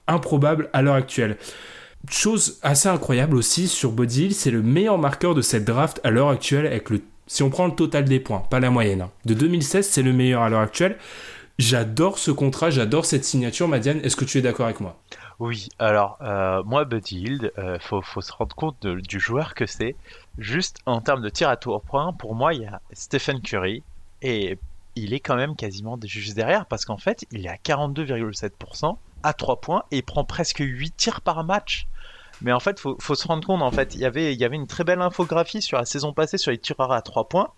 improbable à l'heure actuelle. Chose assez incroyable aussi sur Body c'est le meilleur marqueur de cette draft à l'heure actuelle avec le si on prend le total des points, pas la moyenne. Hein. De 2016, c'est le meilleur à l'heure actuelle. J'adore ce contrat, j'adore cette signature, Madiane. Est-ce que tu es d'accord avec moi?
Oui, alors euh, moi Buddy euh, faut, se rendre compte du joueur que c'est. Juste en termes de tir à tour point, pour moi il y a Stephen Curry et il est quand même quasiment juste derrière parce qu'en fait il est à 42,7% à 3 points et il prend presque 8 tirs par match. Mais en fait, faut, faut se rendre compte, en fait, il y avait, il y avait une très belle infographie sur la saison passée sur les tireurs à 3 points,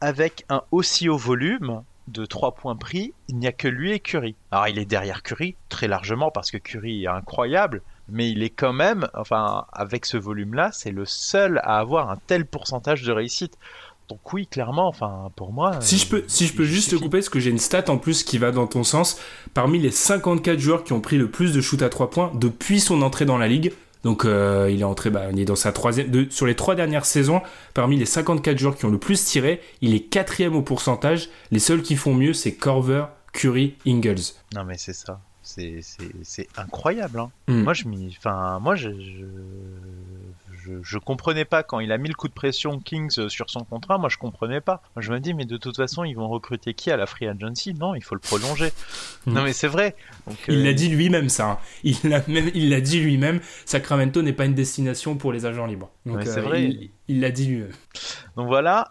avec un aussi haut volume, de 3 points pris, il n'y a que lui et Curry. Alors il est derrière Curry, très largement, parce que Curry est incroyable, mais il est quand même, enfin, avec ce volume-là, c'est le seul à avoir un tel pourcentage de réussite. Donc oui, clairement, enfin, pour moi...
Si je peux, si je peux juste te couper, parce que j'ai une stat en plus qui va dans ton sens, parmi les 54 joueurs qui ont pris le plus de shoot à 3 points depuis son entrée dans la ligue, donc euh, il est entré, bah, il est dans sa troisième. sur les trois dernières saisons, parmi les 54 joueurs qui ont le plus tiré, il est quatrième au pourcentage. Les seuls qui font mieux, c'est Corver, Curry, Ingles.
Non mais c'est ça. C'est incroyable. Hein. Hmm. Moi je enfin moi je, je, comprenais pas quand il a mis le coup de pression Kings sur son contrat. Moi, je comprenais pas. je me dis, mais de toute façon, ils vont recruter qui à la free agency? Non, il faut le prolonger. Hmm. Non, mais c'est vrai.
il l'a euh, dit lui-même, ça. Hein. Il l'a même, il l'a dit lui-même. Sacramento n'est pas une destination pour les agents libres. Donc, c'est euh, vrai. Il l'a dit lui-même.
Donc voilà.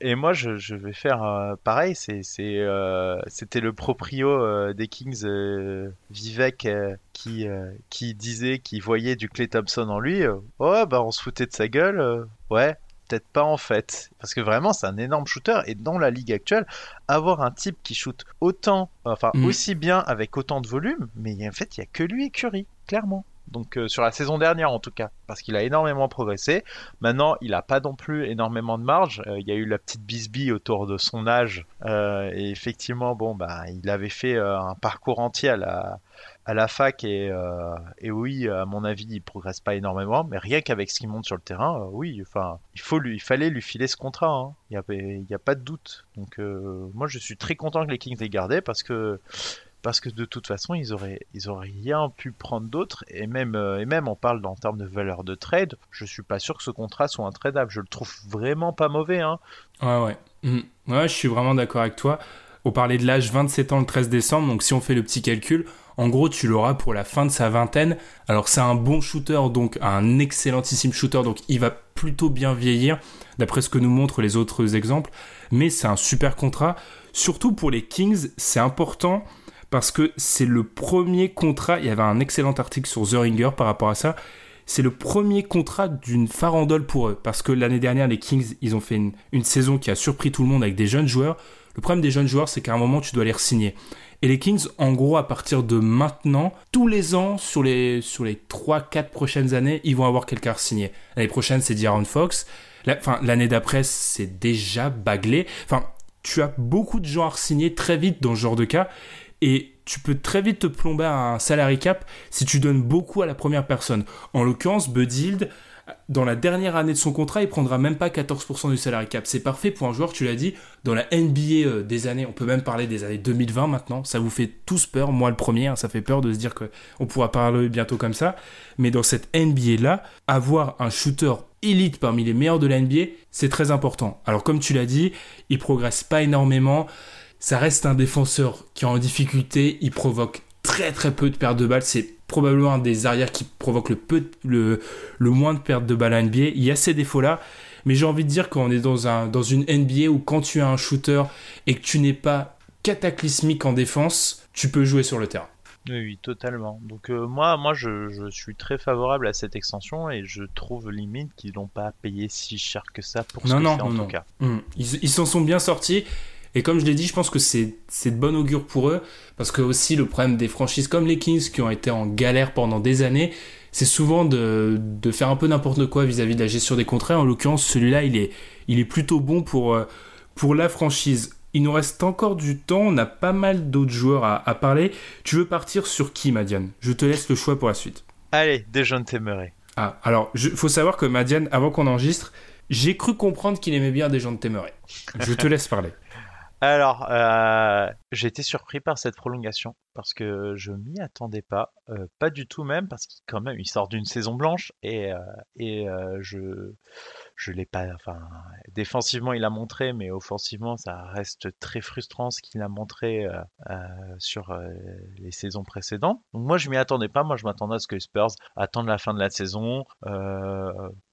et moi, je, vais faire pareil. C'est, c'était le proprio des Kings, Vivek qui, euh, qui disait qu'il voyait du Clay Thompson en lui, euh, ouais, bah on se foutait de sa gueule, euh, ouais. peut-être pas en fait. Parce que vraiment, c'est un énorme shooter. Et dans la ligue actuelle, avoir un type qui shoot autant, enfin
Mm.
aussi bien avec autant de volume, mais en fait, il y a que lui et Curry, clairement. Donc euh, sur la saison dernière en tout cas, parce qu'il a énormément progressé. Maintenant, il n'a pas non plus énormément de marge. Euh, il y a eu la petite bisbille autour de son âge. Euh, et effectivement, bon, bah, il avait fait un parcours entier à la, fac et, oui, à mon avis, il progresse pas énormément, mais rien qu'avec ce qu'il monte sur le terrain, oui, enfin, il faut lui, il fallait lui filer ce contrat. hein. Il y avait, il y a pas de doute. Donc moi, je suis très content que les Kings l'aient gardé parce que parce que de toute façon, ils auraient, ils auraient rien pu prendre d'autre et même, euh, et même, on parle en termes de valeur de trade. Je suis pas sûr que ce contrat soit intradable. Je le trouve vraiment pas mauvais. Hein.
Ouais, ouais. Mm. Ouais, je suis vraiment d'accord avec toi. On parlait de l'âge 27 ans le 13 décembre, donc si on fait le petit calcul, en gros, tu l'auras pour la fin de sa vingtaine. Alors, c'est un bon shooter, donc un excellentissime shooter, donc il va plutôt bien vieillir, d'après ce que nous montrent les autres exemples. Mais c'est un super contrat. Surtout pour les Kings, c'est important parce que c'est le premier contrat. Il y avait un excellent article sur The Ringer par rapport à ça. C'est le premier contrat d'une farandole pour eux. Parce que l'année dernière, les Kings, ils ont fait une, saison qui a surpris tout le monde avec des jeunes joueurs. Le problème des jeunes joueurs, c'est qu'à un moment, tu dois les signer. Et les Kings, en gros, à partir de maintenant, tous les ans, sur les, sur les 3-4 prochaines années, ils vont avoir quelqu'un à signer. L'année prochaine, c'est D'Aaron Fox. Enfin, l'année d'après, c'est déjà Bagley. Enfin, tu as beaucoup de gens à signer très vite dans ce genre de cas. Et tu peux très vite te plomber à un salary cap si tu donnes beaucoup à la première personne. En l'occurrence, Bud dans la dernière année de son contrat, il prendra même pas 14% du salary cap. C'est parfait pour un joueur, tu l'as dit, dans la NBA euh, des années, on peut même parler des années 2020 maintenant, ça vous fait tous peur, moi le premier, hein, ça fait peur de se dire qu'on pourra parler bientôt comme ça. Mais dans cette NBA-là, avoir un shooter élite parmi les meilleurs de la NBA, c'est très important. Alors comme tu l'as dit, il progresse pas énormément, ça reste un défenseur qui est en difficulté, il provoque très très peu de pertes de balles, c'est probablement un des arrières qui provoque le, peu, le, le moins de pertes de balles à NBA. Il y a ces défauts-là, mais j'ai envie de dire qu'on est dans, un, dans une NBA où quand tu as un shooter et que tu n'es pas cataclysmique en défense, tu peux jouer sur le terrain.
Oui, oui, totalement. Donc euh, moi, moi, je, je suis très favorable à cette extension et je trouve limite qu'ils n'ont pas payé si cher que ça pour ce
Non,
que
non,
c'est en
non,
tout
non.
cas.
Ils ils s'en sont bien sortis. Et comme je l'ai dit, je pense que c'est de bon augure pour eux. Parce que aussi, le problème des franchises comme les Kings qui ont été en galère pendant des années, c'est souvent de, de faire un peu n'importe quoi vis-à-vis de la gestion des contrats. En l'occurrence, celui-là, il est, il est plutôt bon pour, euh, pour la franchise. Il nous reste encore du temps, on a pas mal d'autres joueurs à, à parler. Tu veux partir sur qui, Madiane? Je te laisse le choix pour la suite.
Allez, Dejounte Murray.
Ah, alors, il faut savoir que Madiane, avant qu'on enregistre, j'ai cru comprendre qu'il aimait bien des gens de Temeray. Je te laisse parler.
Alors, euh, j'ai été surpris par cette prolongation parce que je m'y attendais pas, euh, pas du tout même parce qu'il quand même il sort d'une saison blanche et euh, et je je l'ai pas, enfin défensivement il a montré, mais offensivement ça reste très frustrant ce qu'il a montré sur les saisons précédentes. Donc moi je m'y attendais pas, moi je m'attendais à ce que les Spurs attendent la fin de la saison.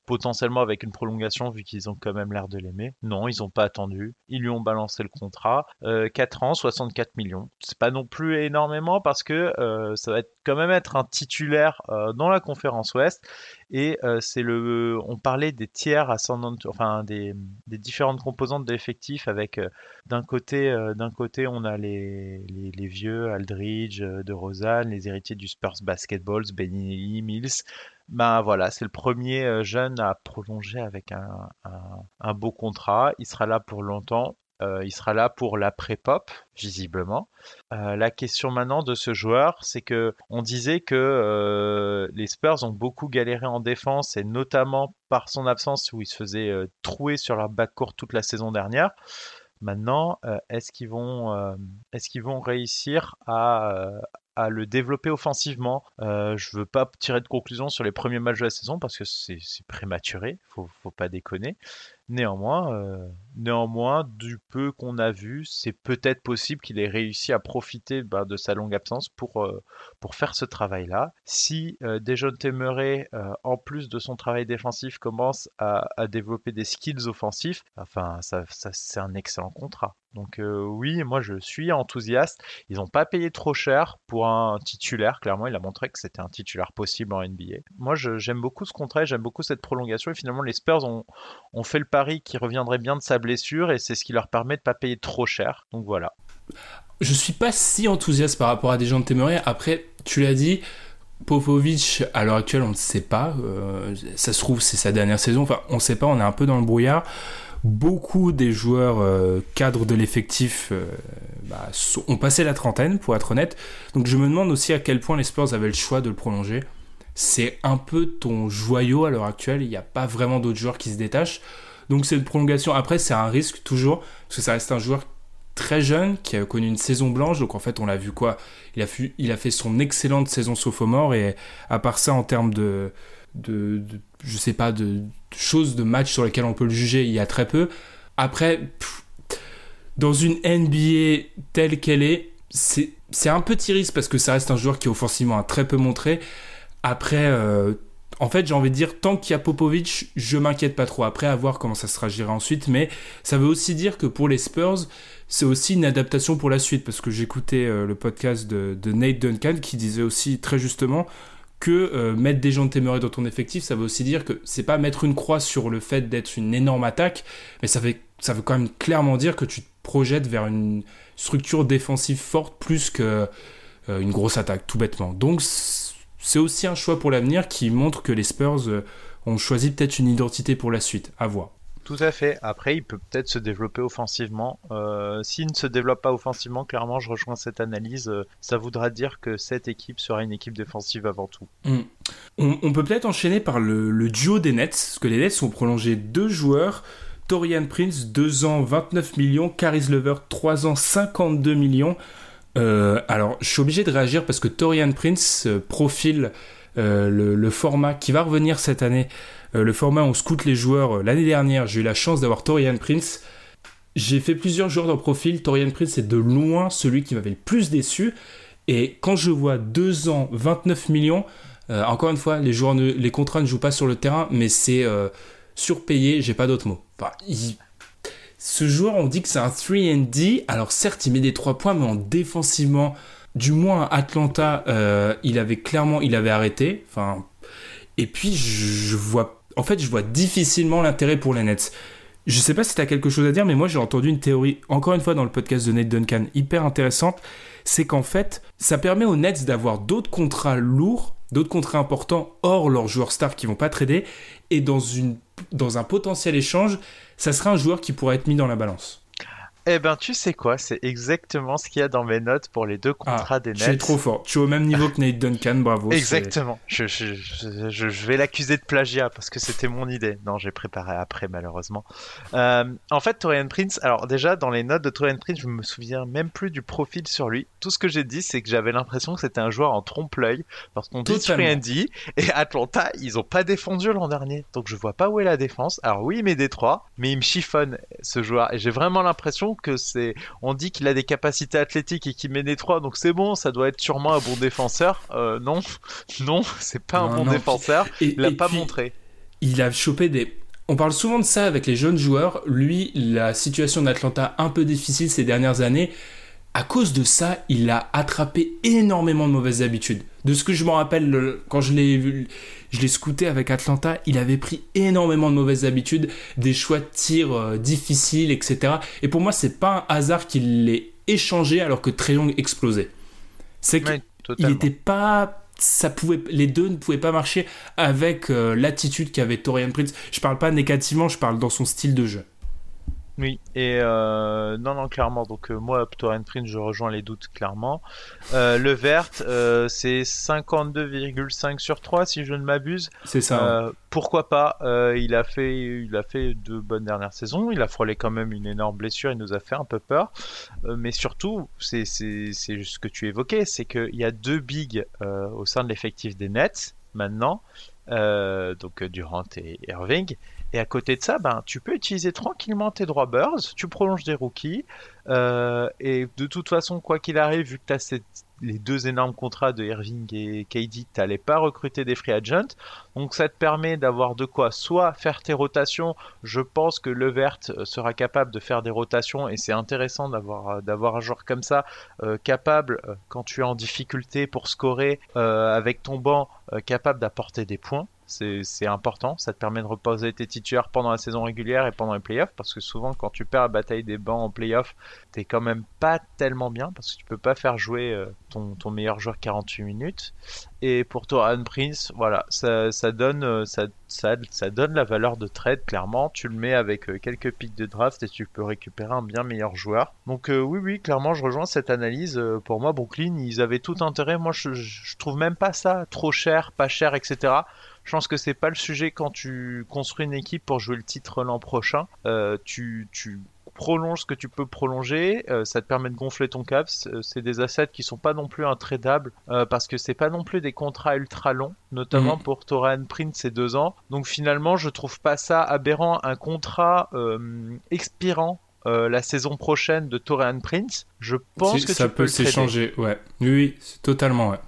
Potentiellement avec une prolongation vu qu'ils ont quand même l'air de l'aimer. Non, ils n'ont pas attendu. Ils lui ont balancé le contrat. Euh, 4 ans, 64 millions. C'est pas non plus énormément parce que euh, ça va quand même être un titulaire euh, dans la conférence Ouest. Et euh, c'est le, on parlait des tiers à San Antonio, enfin des, différentes composantes de l'effectif avec d'un côté, côté on a les, les, vieux Aldridge, de Rosanne, les héritiers du Spurs Basketball, Benny Mills, ben voilà, c'est le premier euh, jeune à prolonger avec un, un, beau contrat. Il sera là pour longtemps. Euh, il sera là pour l'après-pop, visiblement. Euh, la question maintenant de ce joueur, c'est que on disait que les Spurs ont beaucoup galéré en défense et notamment par son absence où il se faisait euh, trouer sur leur backcourt toute la saison dernière. Maintenant, est-ce qu'ils vont, est-ce qu'ils vont réussir à, à le développer offensivement. Euh, je veux pas tirer de conclusion sur les premiers matchs de la saison parce que c'est c'est prématuré, faut, faut pas déconner. Néanmoins, euh, néanmoins, du peu qu'on a vu, c'est peut-être possible qu'il ait réussi à profiter bah, de sa longue absence pour, euh, pour faire ce travail-là. Si euh, Dejon Temeray, euh, en plus de son travail défensif, commence à, développer des skills offensifs, enfin, ça, c'est un excellent contrat. Donc oui, moi je suis enthousiaste. Ils n'ont pas payé trop cher pour un titulaire. Clairement, il a montré que c'était un titulaire possible en NBA. Moi, j'aime beaucoup ce contrat, j'aime beaucoup cette prolongation. Et finalement, les Spurs ont, ont fait le qui reviendrait bien de sa blessure, et c'est ce qui leur permet de pas payer trop cher. Donc voilà.
Je suis pas si enthousiaste par rapport à des gens de Temeray. Après, tu l'as dit, Popovic, à l'heure actuelle, on ne sait pas. Euh, ça se trouve, c'est sa dernière saison. Enfin, on ne sait pas, on est un peu dans le brouillard. Beaucoup des joueurs euh, cadres de l'effectif euh, bah, ont passé la trentaine, pour être honnête. Donc je me demande aussi à quel point les Spurs avaient le choix de le prolonger. C'est un peu ton joyau à l'heure actuelle. Il n'y a pas vraiment d'autres joueurs qui se détachent. Donc cette prolongation, après, c'est un risque toujours, parce que ça reste un joueur très jeune qui a connu une saison blanche. Donc en fait, on l'a vu quoi? Il a, fait son excellente saison sophomore et à part ça, en termes de, je sais pas, de, choses, de matchs sur lesquels on peut le juger, il y a très peu. Après, dans une NBA telle qu'elle est, c'est c'est un petit risque parce que ça reste un joueur qui offensivement a très peu montré. Après, euh, en fait, j'ai envie de dire, tant qu'il y a Popovic, je m'inquiète pas trop. Après, à voir comment ça sera géré ensuite. Mais ça veut aussi dire que pour les Spurs, c'est aussi une adaptation pour la suite. Parce que j'écoutais euh, le podcast de, Nate Duncan qui disait aussi très justement que euh, mettre des gens de Temeray dans ton effectif, ça veut aussi dire que c'est pas mettre une croix sur le fait d'être une énorme attaque, mais ça, veut quand même clairement dire que tu te projettes vers une structure défensive forte plus que euh, grosse attaque, tout bêtement. Donc c'est aussi un choix pour l'avenir qui montre que les Spurs euh, ont choisi peut-être une identité pour la suite. À voir.
Tout à fait. Après, il peut peut-être se développer offensivement. Euh, S'il ne se développe pas offensivement, clairement, je rejoins cette analyse. Euh, ça voudra dire que cette équipe sera une équipe défensive avant tout.
On, on peut peut-être enchaîner par le, le duo des Nets, parce que les Nets ont prolongé deux joueurs. Torian Prince, 2 ans, 29 millions. Caris Lever, 3 ans, 52 millions. Euh, alors, je suis obligé de réagir parce que Torian Prince euh, profile euh, le, format qui va revenir cette année. Le format où on scoute les joueurs. L'année dernière, j'ai eu la chance d'avoir Torian Prince. J'ai fait plusieurs joueurs dans profil. Torian Prince est de loin celui qui m'avait le plus déçu. Et quand je vois 2 ans, 29 millions, encore une fois, les, joueurs les contrats ne jouent pas sur le terrain, mais c'est surpayé, j'ai pas d'autre mot. Enfin, Ce joueur, on dit que c'est un 3D. Alors certes, il met des 3 points, mais en défensivement, du moins à Atlanta, euh, il avait clairement, il avait arrêté. Enfin, et puis je, vois, en fait, je vois difficilement l'intérêt pour les Nets. Je sais pas si tu as quelque chose à dire, mais moi j'ai entendu une théorie, encore une fois dans le podcast de Nate Duncan, hyper intéressante. C'est qu'en fait, ça permet aux Nets d'avoir d'autres contrats lourds, d'autres contrats importants, hors leurs joueurs stars qui vont pas trader, et dans, une, dans un potentiel échange, ça serait un joueur qui pourrait être mis dans la balance.
Eh ben, tu sais quoi, c'est exactement ce qu'il y a dans mes notes pour les deux contrats des
Tu es
Nets.
trop fort. Tu es au même niveau que Nate Duncan, bravo. c'est-
Exactement. Je, je, je, vais l'accuser de plagiat parce que c'était mon idée. Non, j'ai préparé après, malheureusement. Euh, en fait, Torian Prince, alors déjà, dans les notes de Torian Prince, je me souviens même plus du profil sur lui. Tout ce que j'ai dit, c'est que j'avais l'impression que c'était un joueur en trompe-l'œil parce qu'on dit
Totalement.
3D et Atlanta, ils ont pas défendu l'an dernier. Donc je vois pas où est la défense. Alors oui, il met des 3, mais il me chiffonne ce joueur. Et j'ai vraiment l'impression que c'est. On dit qu'il a des capacités athlétiques et qu'il met des 3, donc c'est bon, ça doit être sûrement un bon défenseur. Euh, non, non, c'est pas un bon
non,
défenseur.
Et-
Il l'a pas
puis,
montré.
il a chopé des. On parle souvent de ça avec les jeunes joueurs. Lui, la situation d'Atlanta un peu difficile ces dernières années. À cause de ça, il a attrapé énormément de mauvaises habitudes. De ce que je me rappelle, le- quand je l'ai vu, je l'ai scouté avec Atlanta, il avait pris énormément de mauvaises habitudes, des choix de tir euh, difficiles, etc. Et pour moi, c'est pas un hasard qu'il l'ait échangé alors que Young explosait. C'est que
Ouais,
il
totalement.
était pas ça pouvait les deux ne pouvaient pas marcher avec euh, l'attitude qu'avait Torian Prince je parle pas négativement je parle dans son style de jeu
Oui, et euh, non, non, clairement. Donc, euh, moi, Torrent Prince, je rejoins les doutes, clairement. Euh, le vert, euh, c'est 52,5 sur 3, si je ne m'abuse.
c'est ça
pourquoi pas Il a fait, il a fait de bonnes dernières saisons. Il a frôlé quand même une énorme blessure. Il nous a fait un peu peur. Mais surtout, c'est ce que tu évoquais, c'est qu'il y a deux bigs au sein de l'effectif des Nets maintenant. donc Durant et Irving. Et à côté de ça, ben, tu peux utiliser tranquillement tes droits Burrs, tu prolonges des rookies, et de toute façon, quoi qu'il arrive, vu que tu as les deux énormes contrats de Irving et KD, tu n'allais pas recruter des free agents. Donc ça te permet d'avoir de quoi soit faire tes rotations. Je pense que Levert sera capable de faire des rotations et c'est intéressant d'avoir d'avoir un joueur comme ça euh, capable euh, quand tu es en difficulté pour scorer euh, avec ton banc capable d'apporter des points c'est important. Ça te permet de reposer tes titulaires pendant la saison régulière et pendant les playoffs. Parce que souvent, quand tu perds la bataille des bancs en playoffs, t'es quand même pas tellement bien. Parce que tu peux pas faire jouer euh, ton, ton meilleur joueur 48 minutes. Et pour Toran Prince, voilà, ça, ça donne, euh, ça, ça, ça, donne la valeur de trade, clairement. Tu le mets avec euh, quelques pics de draft et tu peux récupérer un bien meilleur joueur. Donc, oui, oui, clairement, je rejoins cette analyse. pour moi, Brooklyn, ils avaient tout intérêt. Moi, je, trouve même pas ça trop cher, pas cher, etc. Je pense que c'est pas le sujet quand tu construis une équipe pour jouer le titre l'an prochain. Euh, tu, tu prolonges ce que tu peux prolonger, euh, ça te permet de gonfler ton cap. Euh, c'est des assets qui sont pas non plus intradables parce que c'est pas non plus des contrats ultra longs, notamment mhm. pour Toran Print c'est deux ans. Donc finalement, je trouve pas ça aberrant. Un contrat expirant la saison prochaine de Toran Prince, je pense que
ça peut s'échanger. Ouais, oui, oui totalement. Ouais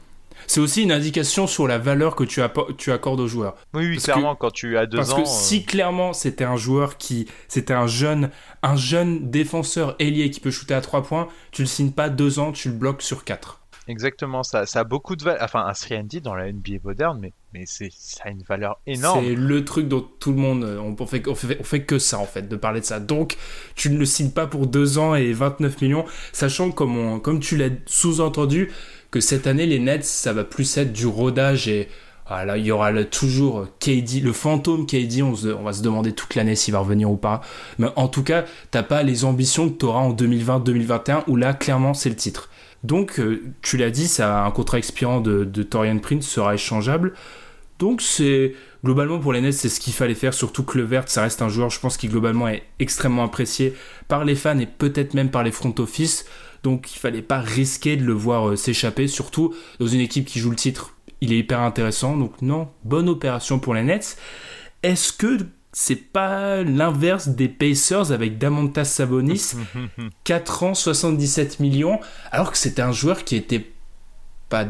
c'est aussi une indication sur la valeur que tu, tu accordes aux joueurs.
Oui, clairement, quand tu as deux
ans.
Parce
que si euh, clairement c'était un joueur qui, c'était un jeune, un jeune défenseur ailier qui peut shooter à 3 points, tu le signes pas deux ans, tu le bloques sur 4.
Exactement, ça, ça a beaucoup de valeur. Enfin, un 3D dans la NBA moderne, mais, mais c'est, ça a une valeur énorme.
C'est le truc dont tout le monde. Euh, on fait, on, fait, on fait que ça, en fait, de parler de ça. Donc, tu ne le signes pas pour deux ans et 29 millions, sachant comme, comme tu l'as sous-entendu, que cette année, les Nets, ça va plus être du rodage et voilà, il y aura toujours KD, le fantôme KD, on, va se demander toute l'année s'il va revenir ou pas. Mais en tout cas, t'as pas les ambitions que tu auras en 2020-2021 où là, clairement, c'est le titre. Donc, euh, tu l'as dit, ça, un contrat expirant de, de Torian Prince sera échangeable. Donc, c'est globalement pour les Nets, c'est ce qu'il fallait faire. Surtout que le Vert, ça reste un joueur, je pense, qui globalement est extrêmement apprécié par les fans et peut-être même par les front office. Donc il fallait pas risquer de le voir euh, s'échapper, surtout dans une équipe qui joue le titre. Il est hyper intéressant, donc non, bonne opération pour les Nets. Est-ce que c'est pas l'inverse des Pacers avec Damontas Sabonis? 4 ans, 77 millions, alors que c'était un joueur qui était pas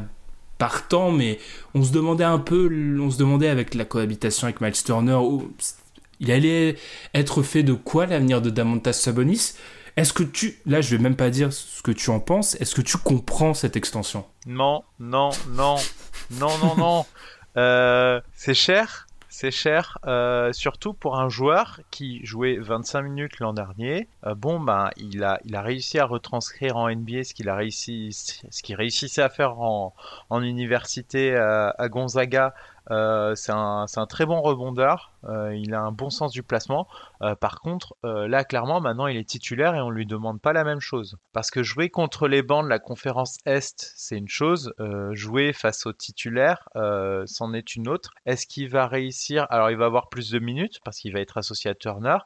partant, mais on se demandait un peu, on se demandait avec la cohabitation avec Miles Turner, il allait être fait de quoi l'avenir de Damontas Sabonis? Est-ce que tu, là je vais même pas dire ce que tu en penses, est-ce que tu comprends cette extension?
Non, non, non, non, non, non. Euh, c'est cher, c'est cher, euh, surtout pour un joueur qui jouait 25 minutes l'an dernier. Euh, bon, ben, il a, il a réussi à retranscrire en NBA ce qu'il réussi, réussissait à faire en université à Gonzaga euh, c'est un, un, très bon rebondeur. Euh, il a un bon sens du placement. Euh, par contre, là, clairement, maintenant, il est titulaire et on lui demande pas la même chose. Parce que jouer contre les bancs de la conférence Est, c'est une chose. jouer face aux titulaires, c'en est une autre. Est-ce qu'il va réussir? Alors, il va avoir plus de minutes parce qu'il va être associé à Turner.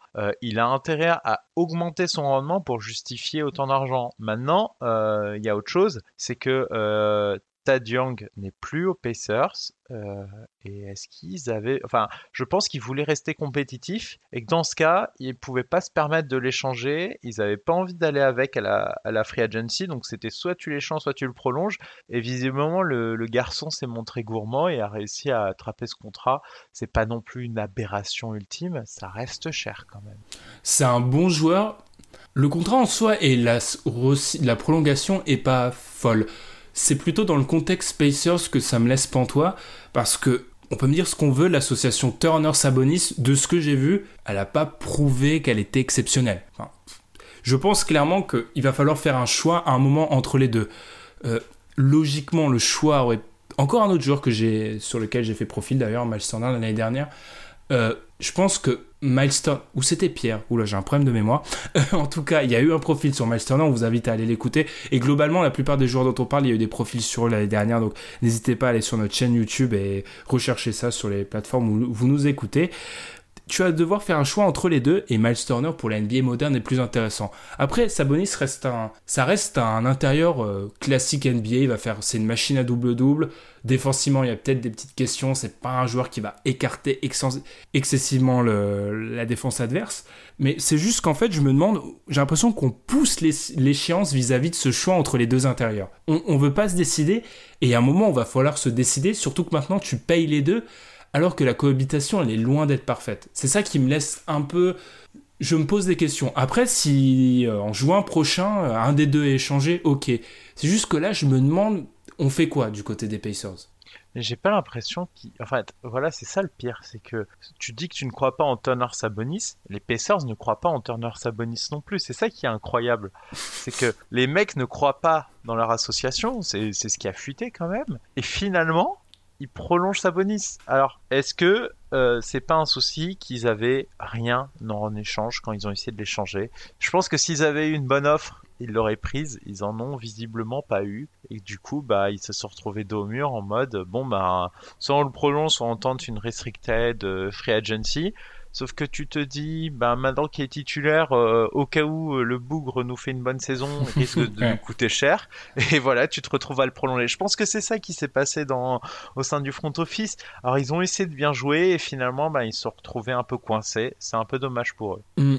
il a intérêt à augmenter son rendement pour justifier autant d'argent. Maintenant, il y a autre chose. C'est que Tad Young n'est plus aux Pacers. Euh, et est-ce qu'ils avaient. Enfin, je pense qu'ils voulaient rester compétitifs et que dans ce cas, ils ne pouvaient pas se permettre de l'échanger. Ils n'avaient pas envie d'aller avec à la, à la free agency. Donc c'était soit tu l'échanges, soit tu le prolonges. Et visiblement, le, le garçon s'est montré gourmand et a réussi à attraper ce contrat. C'est pas non plus une aberration ultime. Ça reste cher quand même.
C'est un bon joueur. Le contrat en soi et la, la prolongation est pas folle c'est plutôt dans le contexte Spacers que ça me laisse pantois, parce que on peut me dire ce qu'on veut, l'association Turner-Sabonis, de ce que j'ai vu, elle n'a pas prouvé qu'elle était exceptionnelle. je pense clairement qu'il va falloir faire un choix à un moment entre les deux. Euh, logiquement, le choix aurait... Encore un autre joueur que sur lequel j'ai fait profil d'ailleurs, Miles Turner l'année dernière. Euh, je pense que Milestone, ou c'était Pierre, là j'ai un problème de mémoire. en tout cas, il y a eu un profil sur Milestone, on vous invite à aller l'écouter. Et globalement, la plupart des joueurs dont on parle, il y a eu des profils sur eux l'année dernière, donc n'hésitez pas à aller sur notre chaîne YouTube et rechercher ça sur les plateformes où vous nous écoutez. Tu vas devoir faire un choix entre les deux et Miles Turner pour la NBA moderne est plus intéressant. Après, Sabonis reste un, ça reste un intérieur euh, classique NBA. Il va faire, c'est une machine à double-double. Défensivement, il y a peut-être des petites questions. C'est pas un joueur qui va écarter excessivement la défense adverse. Mais c'est juste qu'en fait, je me demande, j'ai l'impression qu'on pousse l'échéance vis-à-vis de ce choix entre les deux intérieurs. On, on veut pas se décider et à un moment, on va falloir se décider. Surtout que maintenant, tu payes les deux alors que la cohabitation, elle est loin d'être parfaite. C'est ça qui me laisse un peu... Je me pose des questions. Après, si euh, en juin prochain, euh, un des deux est échangé, ok. C'est juste que là, je me demande, on fait quoi du côté des Pacers?
J'ai pas l'impression qu'il. En fait, voilà, c'est ça le pire. C'est que tu dis que tu ne crois pas en Turner Sabonis. Les Pacers ne croient pas en Turner Sabonis non plus. C'est ça qui est incroyable. C'est que les mecs ne croient pas dans leur association. C'est ce qui a fuité quand même. Et finalement, il prolonge Sabonis. Alors, est-ce que euh, c'est pas un souci qu'ils avaient rien en échange quand ils ont essayé de l'échanger Je pense que s'ils avaient eu une bonne offre, ils l'auraient prise. Ils en ont visiblement pas eu. Et du coup, bah, ils se sont retrouvés dos au mur en mode, bon, bah, soit on le prolonge, soit on tente une restricted euh, free agency. Sauf que tu te dis, ben maintenant qu'il est titulaire, euh, au cas où euh, le bougre nous fait une bonne saison, il risque de nous coûter cher. Et voilà, tu te retrouves à le prolonger. Je pense que c'est ça qui s'est passé dans, au sein du front office. Alors ils ont essayé de bien jouer et finalement, ben, ils se sont retrouvés un peu coincés. C'est un peu dommage pour eux. Mm.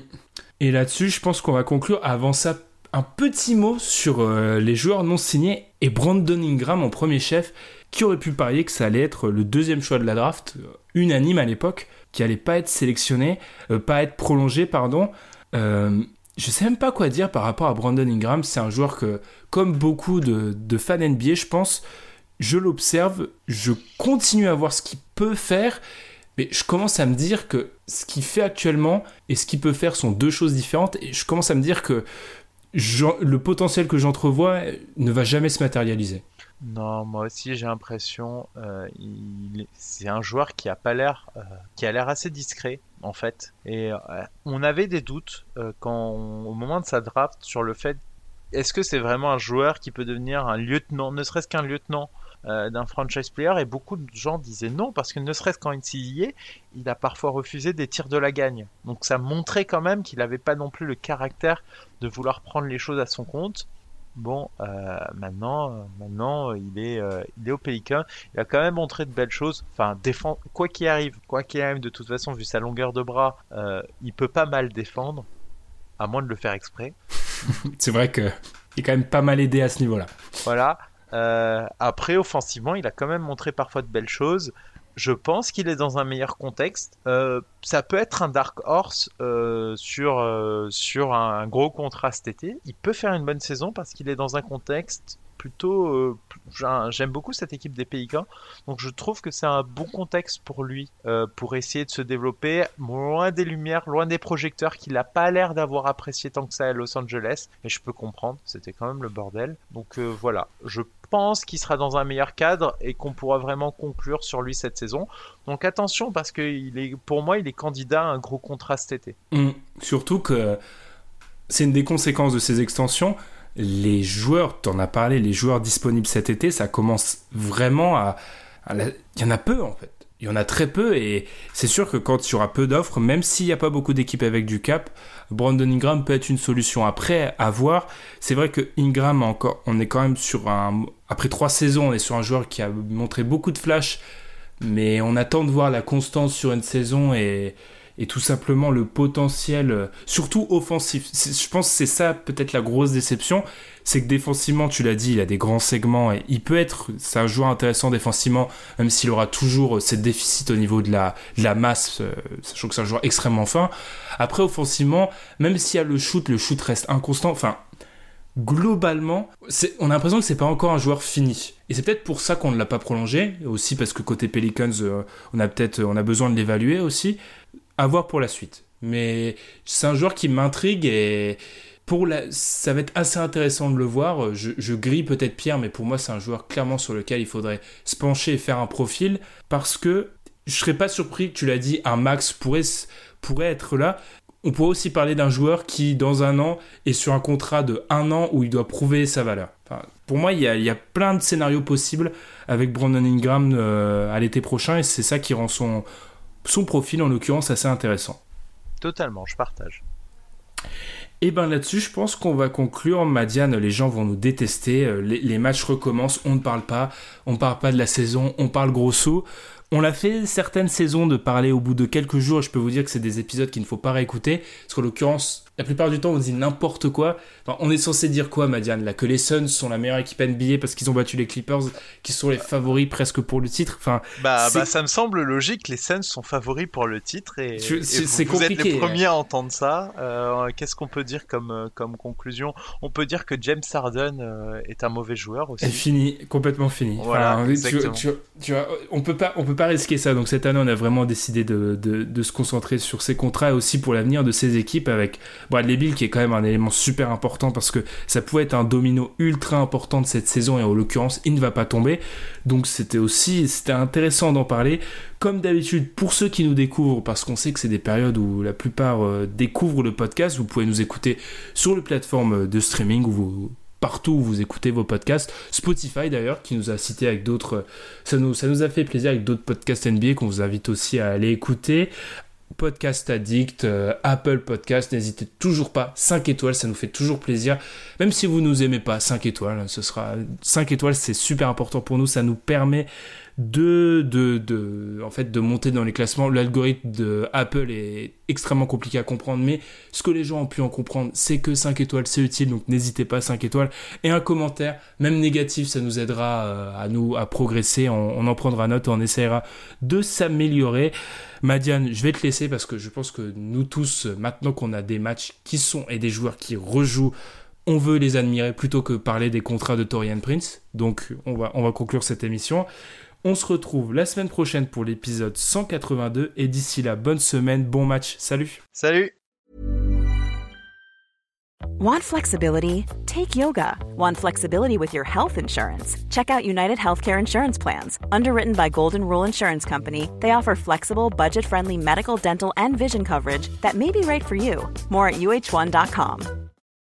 Et là-dessus, je pense qu'on va conclure. Avant ça, un petit mot sur euh, les joueurs non signés et Brandon Ingram en premier chef, qui aurait pu parier que ça allait être le deuxième choix de la draft, unanime à l'époque qui allait pas être sélectionné, euh, pas être prolongé, pardon. Euh, je sais même pas quoi dire par rapport à Brandon Ingram. C'est un joueur que, comme beaucoup de, fans NBA, je pense, je l'observe, je continue à voir ce qu'il peut faire, mais je commence à me dire que ce qu'il fait actuellement et ce qu'il peut faire sont deux choses différentes, et je commence à me dire que le potentiel que j'entrevois ne va jamais se matérialiser.
Non, moi aussi j'ai l'impression, euh, c'est un joueur qui a pas l'air, euh, qui a l'air assez discret en fait. Et euh, on avait des doutes quand, au moment de sa draft, sur le fait, est-ce que c'est vraiment un joueur qui peut devenir un lieutenant, ne serait-ce qu'un lieutenant d'un franchise player et beaucoup de gens disaient non parce que ne serait-ce qu'en NCAA, il a parfois refusé des tirs de la gagne. Donc ça montrait quand même qu'il n'avait pas non plus le caractère de vouloir prendre les choses à son compte. Bon, euh, maintenant, euh, maintenant, il est, euh, il est au Pélican. Il a quand même montré de belles choses. Enfin, défend, quoi qu'il arrive, quoi qu'il arrive, de toute façon, vu sa longueur de bras, il peut pas mal défendre, à moins de le faire exprès.
C'est vrai que il est quand même pas mal aidé à ce niveau-là.
Voilà. Après, offensivement, il a quand même montré parfois de belles choses je pense qu'il est dans un meilleur contexte. Euh, ça peut être un Dark Horse euh, sur, euh, sur un, gros contrat cet été. Il peut faire une bonne saison parce qu'il est dans un contexte plutôt. J'aime beaucoup cette équipe des Pélicans. Donc je trouve que c'est un bon contexte pour lui pour essayer de se développer loin des lumières, loin des projecteurs qu'il n'a pas l'air d'avoir apprécié tant que ça à Los Angeles. Mais je peux comprendre, c'était quand même le bordel. Donc voilà, je pense qu'il sera dans un meilleur cadre et qu'on pourra vraiment conclure sur lui cette saison. Donc attention parce que il est, pour moi, il est candidat à un gros contrat cet été.
Mmh. Surtout que c'est une des conséquences de ces extensions. Les joueurs, tu en as parlé, les joueurs disponibles cet été, ça commence vraiment à... Il y en a peu en fait il y en a très peu et c'est sûr que quand il y aura peu d'offres, même s'il n'y a pas beaucoup d'équipes avec du cap, Brandon Ingram peut être une solution. Après, à voir, c'est vrai que Ingram, encore, on est quand même sur un. Après trois saisons, on est sur un joueur qui a montré beaucoup de flash, mais on attend de voir la constance sur une saison et, et tout simplement le potentiel, euh, surtout offensif. Je pense que c'est ça peut-être la grosse déception, c'est que défensivement, tu l'as dit, il a des grands segments et il peut être, c'est un joueur intéressant défensivement, même s'il aura toujours ces déficits au niveau de la, la masse, euh, sachant que c'est un joueur extrêmement fin. Après, offensivement, même s'il y a le shoot, le shoot reste inconstant. Enfin, globalement, on a l'impression que c'est pas encore un joueur fini. Et c'est peut-être pour ça qu'on ne l'a pas prolongé, aussi parce que côté Pelicans, euh, on a peut-être, on a besoin de l'évaluer aussi à voir pour la suite. Mais c'est un joueur qui m'intrigue et pour la... ça va être assez intéressant de le voir. Je, grille peut-être Pierre, mais pour moi, c'est un joueur clairement sur lequel il faudrait se pencher et faire un profil parce que je serais pas surpris tu l'as dit, un max pourrait, pourrait être là. On pourrait aussi parler d'un joueur qui, dans un an, est sur un contrat de un an où il doit prouver sa valeur. pour moi, il y, a, il y, a, plein de scénarios possibles avec Brandon Ingram euh, à l'été prochain et c'est ça qui rend son, son profil en l'occurrence assez intéressant.
Totalement, je partage.
Et ben là-dessus, je pense qu'on va conclure. Madiane, les gens vont nous détester. Euh, les, les, matchs recommencent, on ne parle pas. On ne parle pas de la saison, on parle grosso. On l'a fait certaines saisons de parler au bout de quelques jours. Je peux vous dire que c'est des épisodes qu'il ne faut pas réécouter. Parce qu'en l'occurrence, la plupart du temps, on dit n'importe quoi. on est censé dire quoi, Madiane? Là, que les Suns sont la meilleure équipe NBA parce qu'ils ont battu les Clippers, qui sont les favoris presque pour le titre. Enfin,
bah, bah ça me semble logique. Les Suns sont favoris pour le titre et,
c'est
vous,
compliqué.
êtes les premiers à entendre ça. Euh, qu'est-ce qu'on peut dire comme euh, comme conclusion? On peut dire que James Harden euh, est un mauvais joueur aussi.
Et fini, complètement fini. Voilà, tu, vois, on peut pas, on peut pas risquer ça. Donc cette année, on a vraiment décidé de, de, de se concentrer sur ces contrats et aussi pour l'avenir de ces équipes avec Bradley Bill qui est quand même un élément super important parce que ça pouvait être un domino ultra important de cette saison et en l'occurrence il ne va pas tomber donc c'était aussi c'était intéressant d'en parler comme d'habitude pour ceux qui nous découvrent parce qu'on sait que c'est des périodes où la plupart euh, découvrent le podcast vous pouvez nous écouter sur les plateformes de streaming vous partout où vous écoutez vos podcasts. Spotify d'ailleurs, qui nous a cité avec d'autres. Ça nous, ça nous a fait plaisir avec d'autres podcasts NBA qu'on vous invite aussi à aller écouter. Podcast Addict, euh, Apple Podcast, n'hésitez toujours pas, 5 étoiles, ça nous fait toujours plaisir. Même si vous nous aimez pas, 5 étoiles, ce sera 5 étoiles, c'est super important pour nous, ça nous permet de, de, de, en fait, de monter dans les classements. L'algorithme de Apple est extrêmement compliqué à comprendre, mais ce que les gens ont pu en comprendre, c'est que 5 étoiles, c'est utile, donc n'hésitez pas, 5 étoiles. Et un commentaire, même négatif, ça nous aidera euh, à nous, à progresser, on, en prendra note, on essaiera de s'améliorer. Madiane, je vais te laisser parce que je pense que nous tous, maintenant qu'on a des matchs qui sont et des joueurs qui rejouent, on veut les admirer plutôt que parler des contrats de Torian Prince. Donc on va conclure cette émission. On se retrouve la semaine prochaine pour l'épisode 182 et d'ici là, bonne semaine, bon match. Salut.
Salut.
Want flexibility? Take yoga. Want flexibility with your health insurance? Check out United Healthcare Insurance Plans. Underwritten by Golden Rule Insurance Company, they offer flexible, budget friendly medical, dental, and vision coverage that may be right for you. More at uh1.com.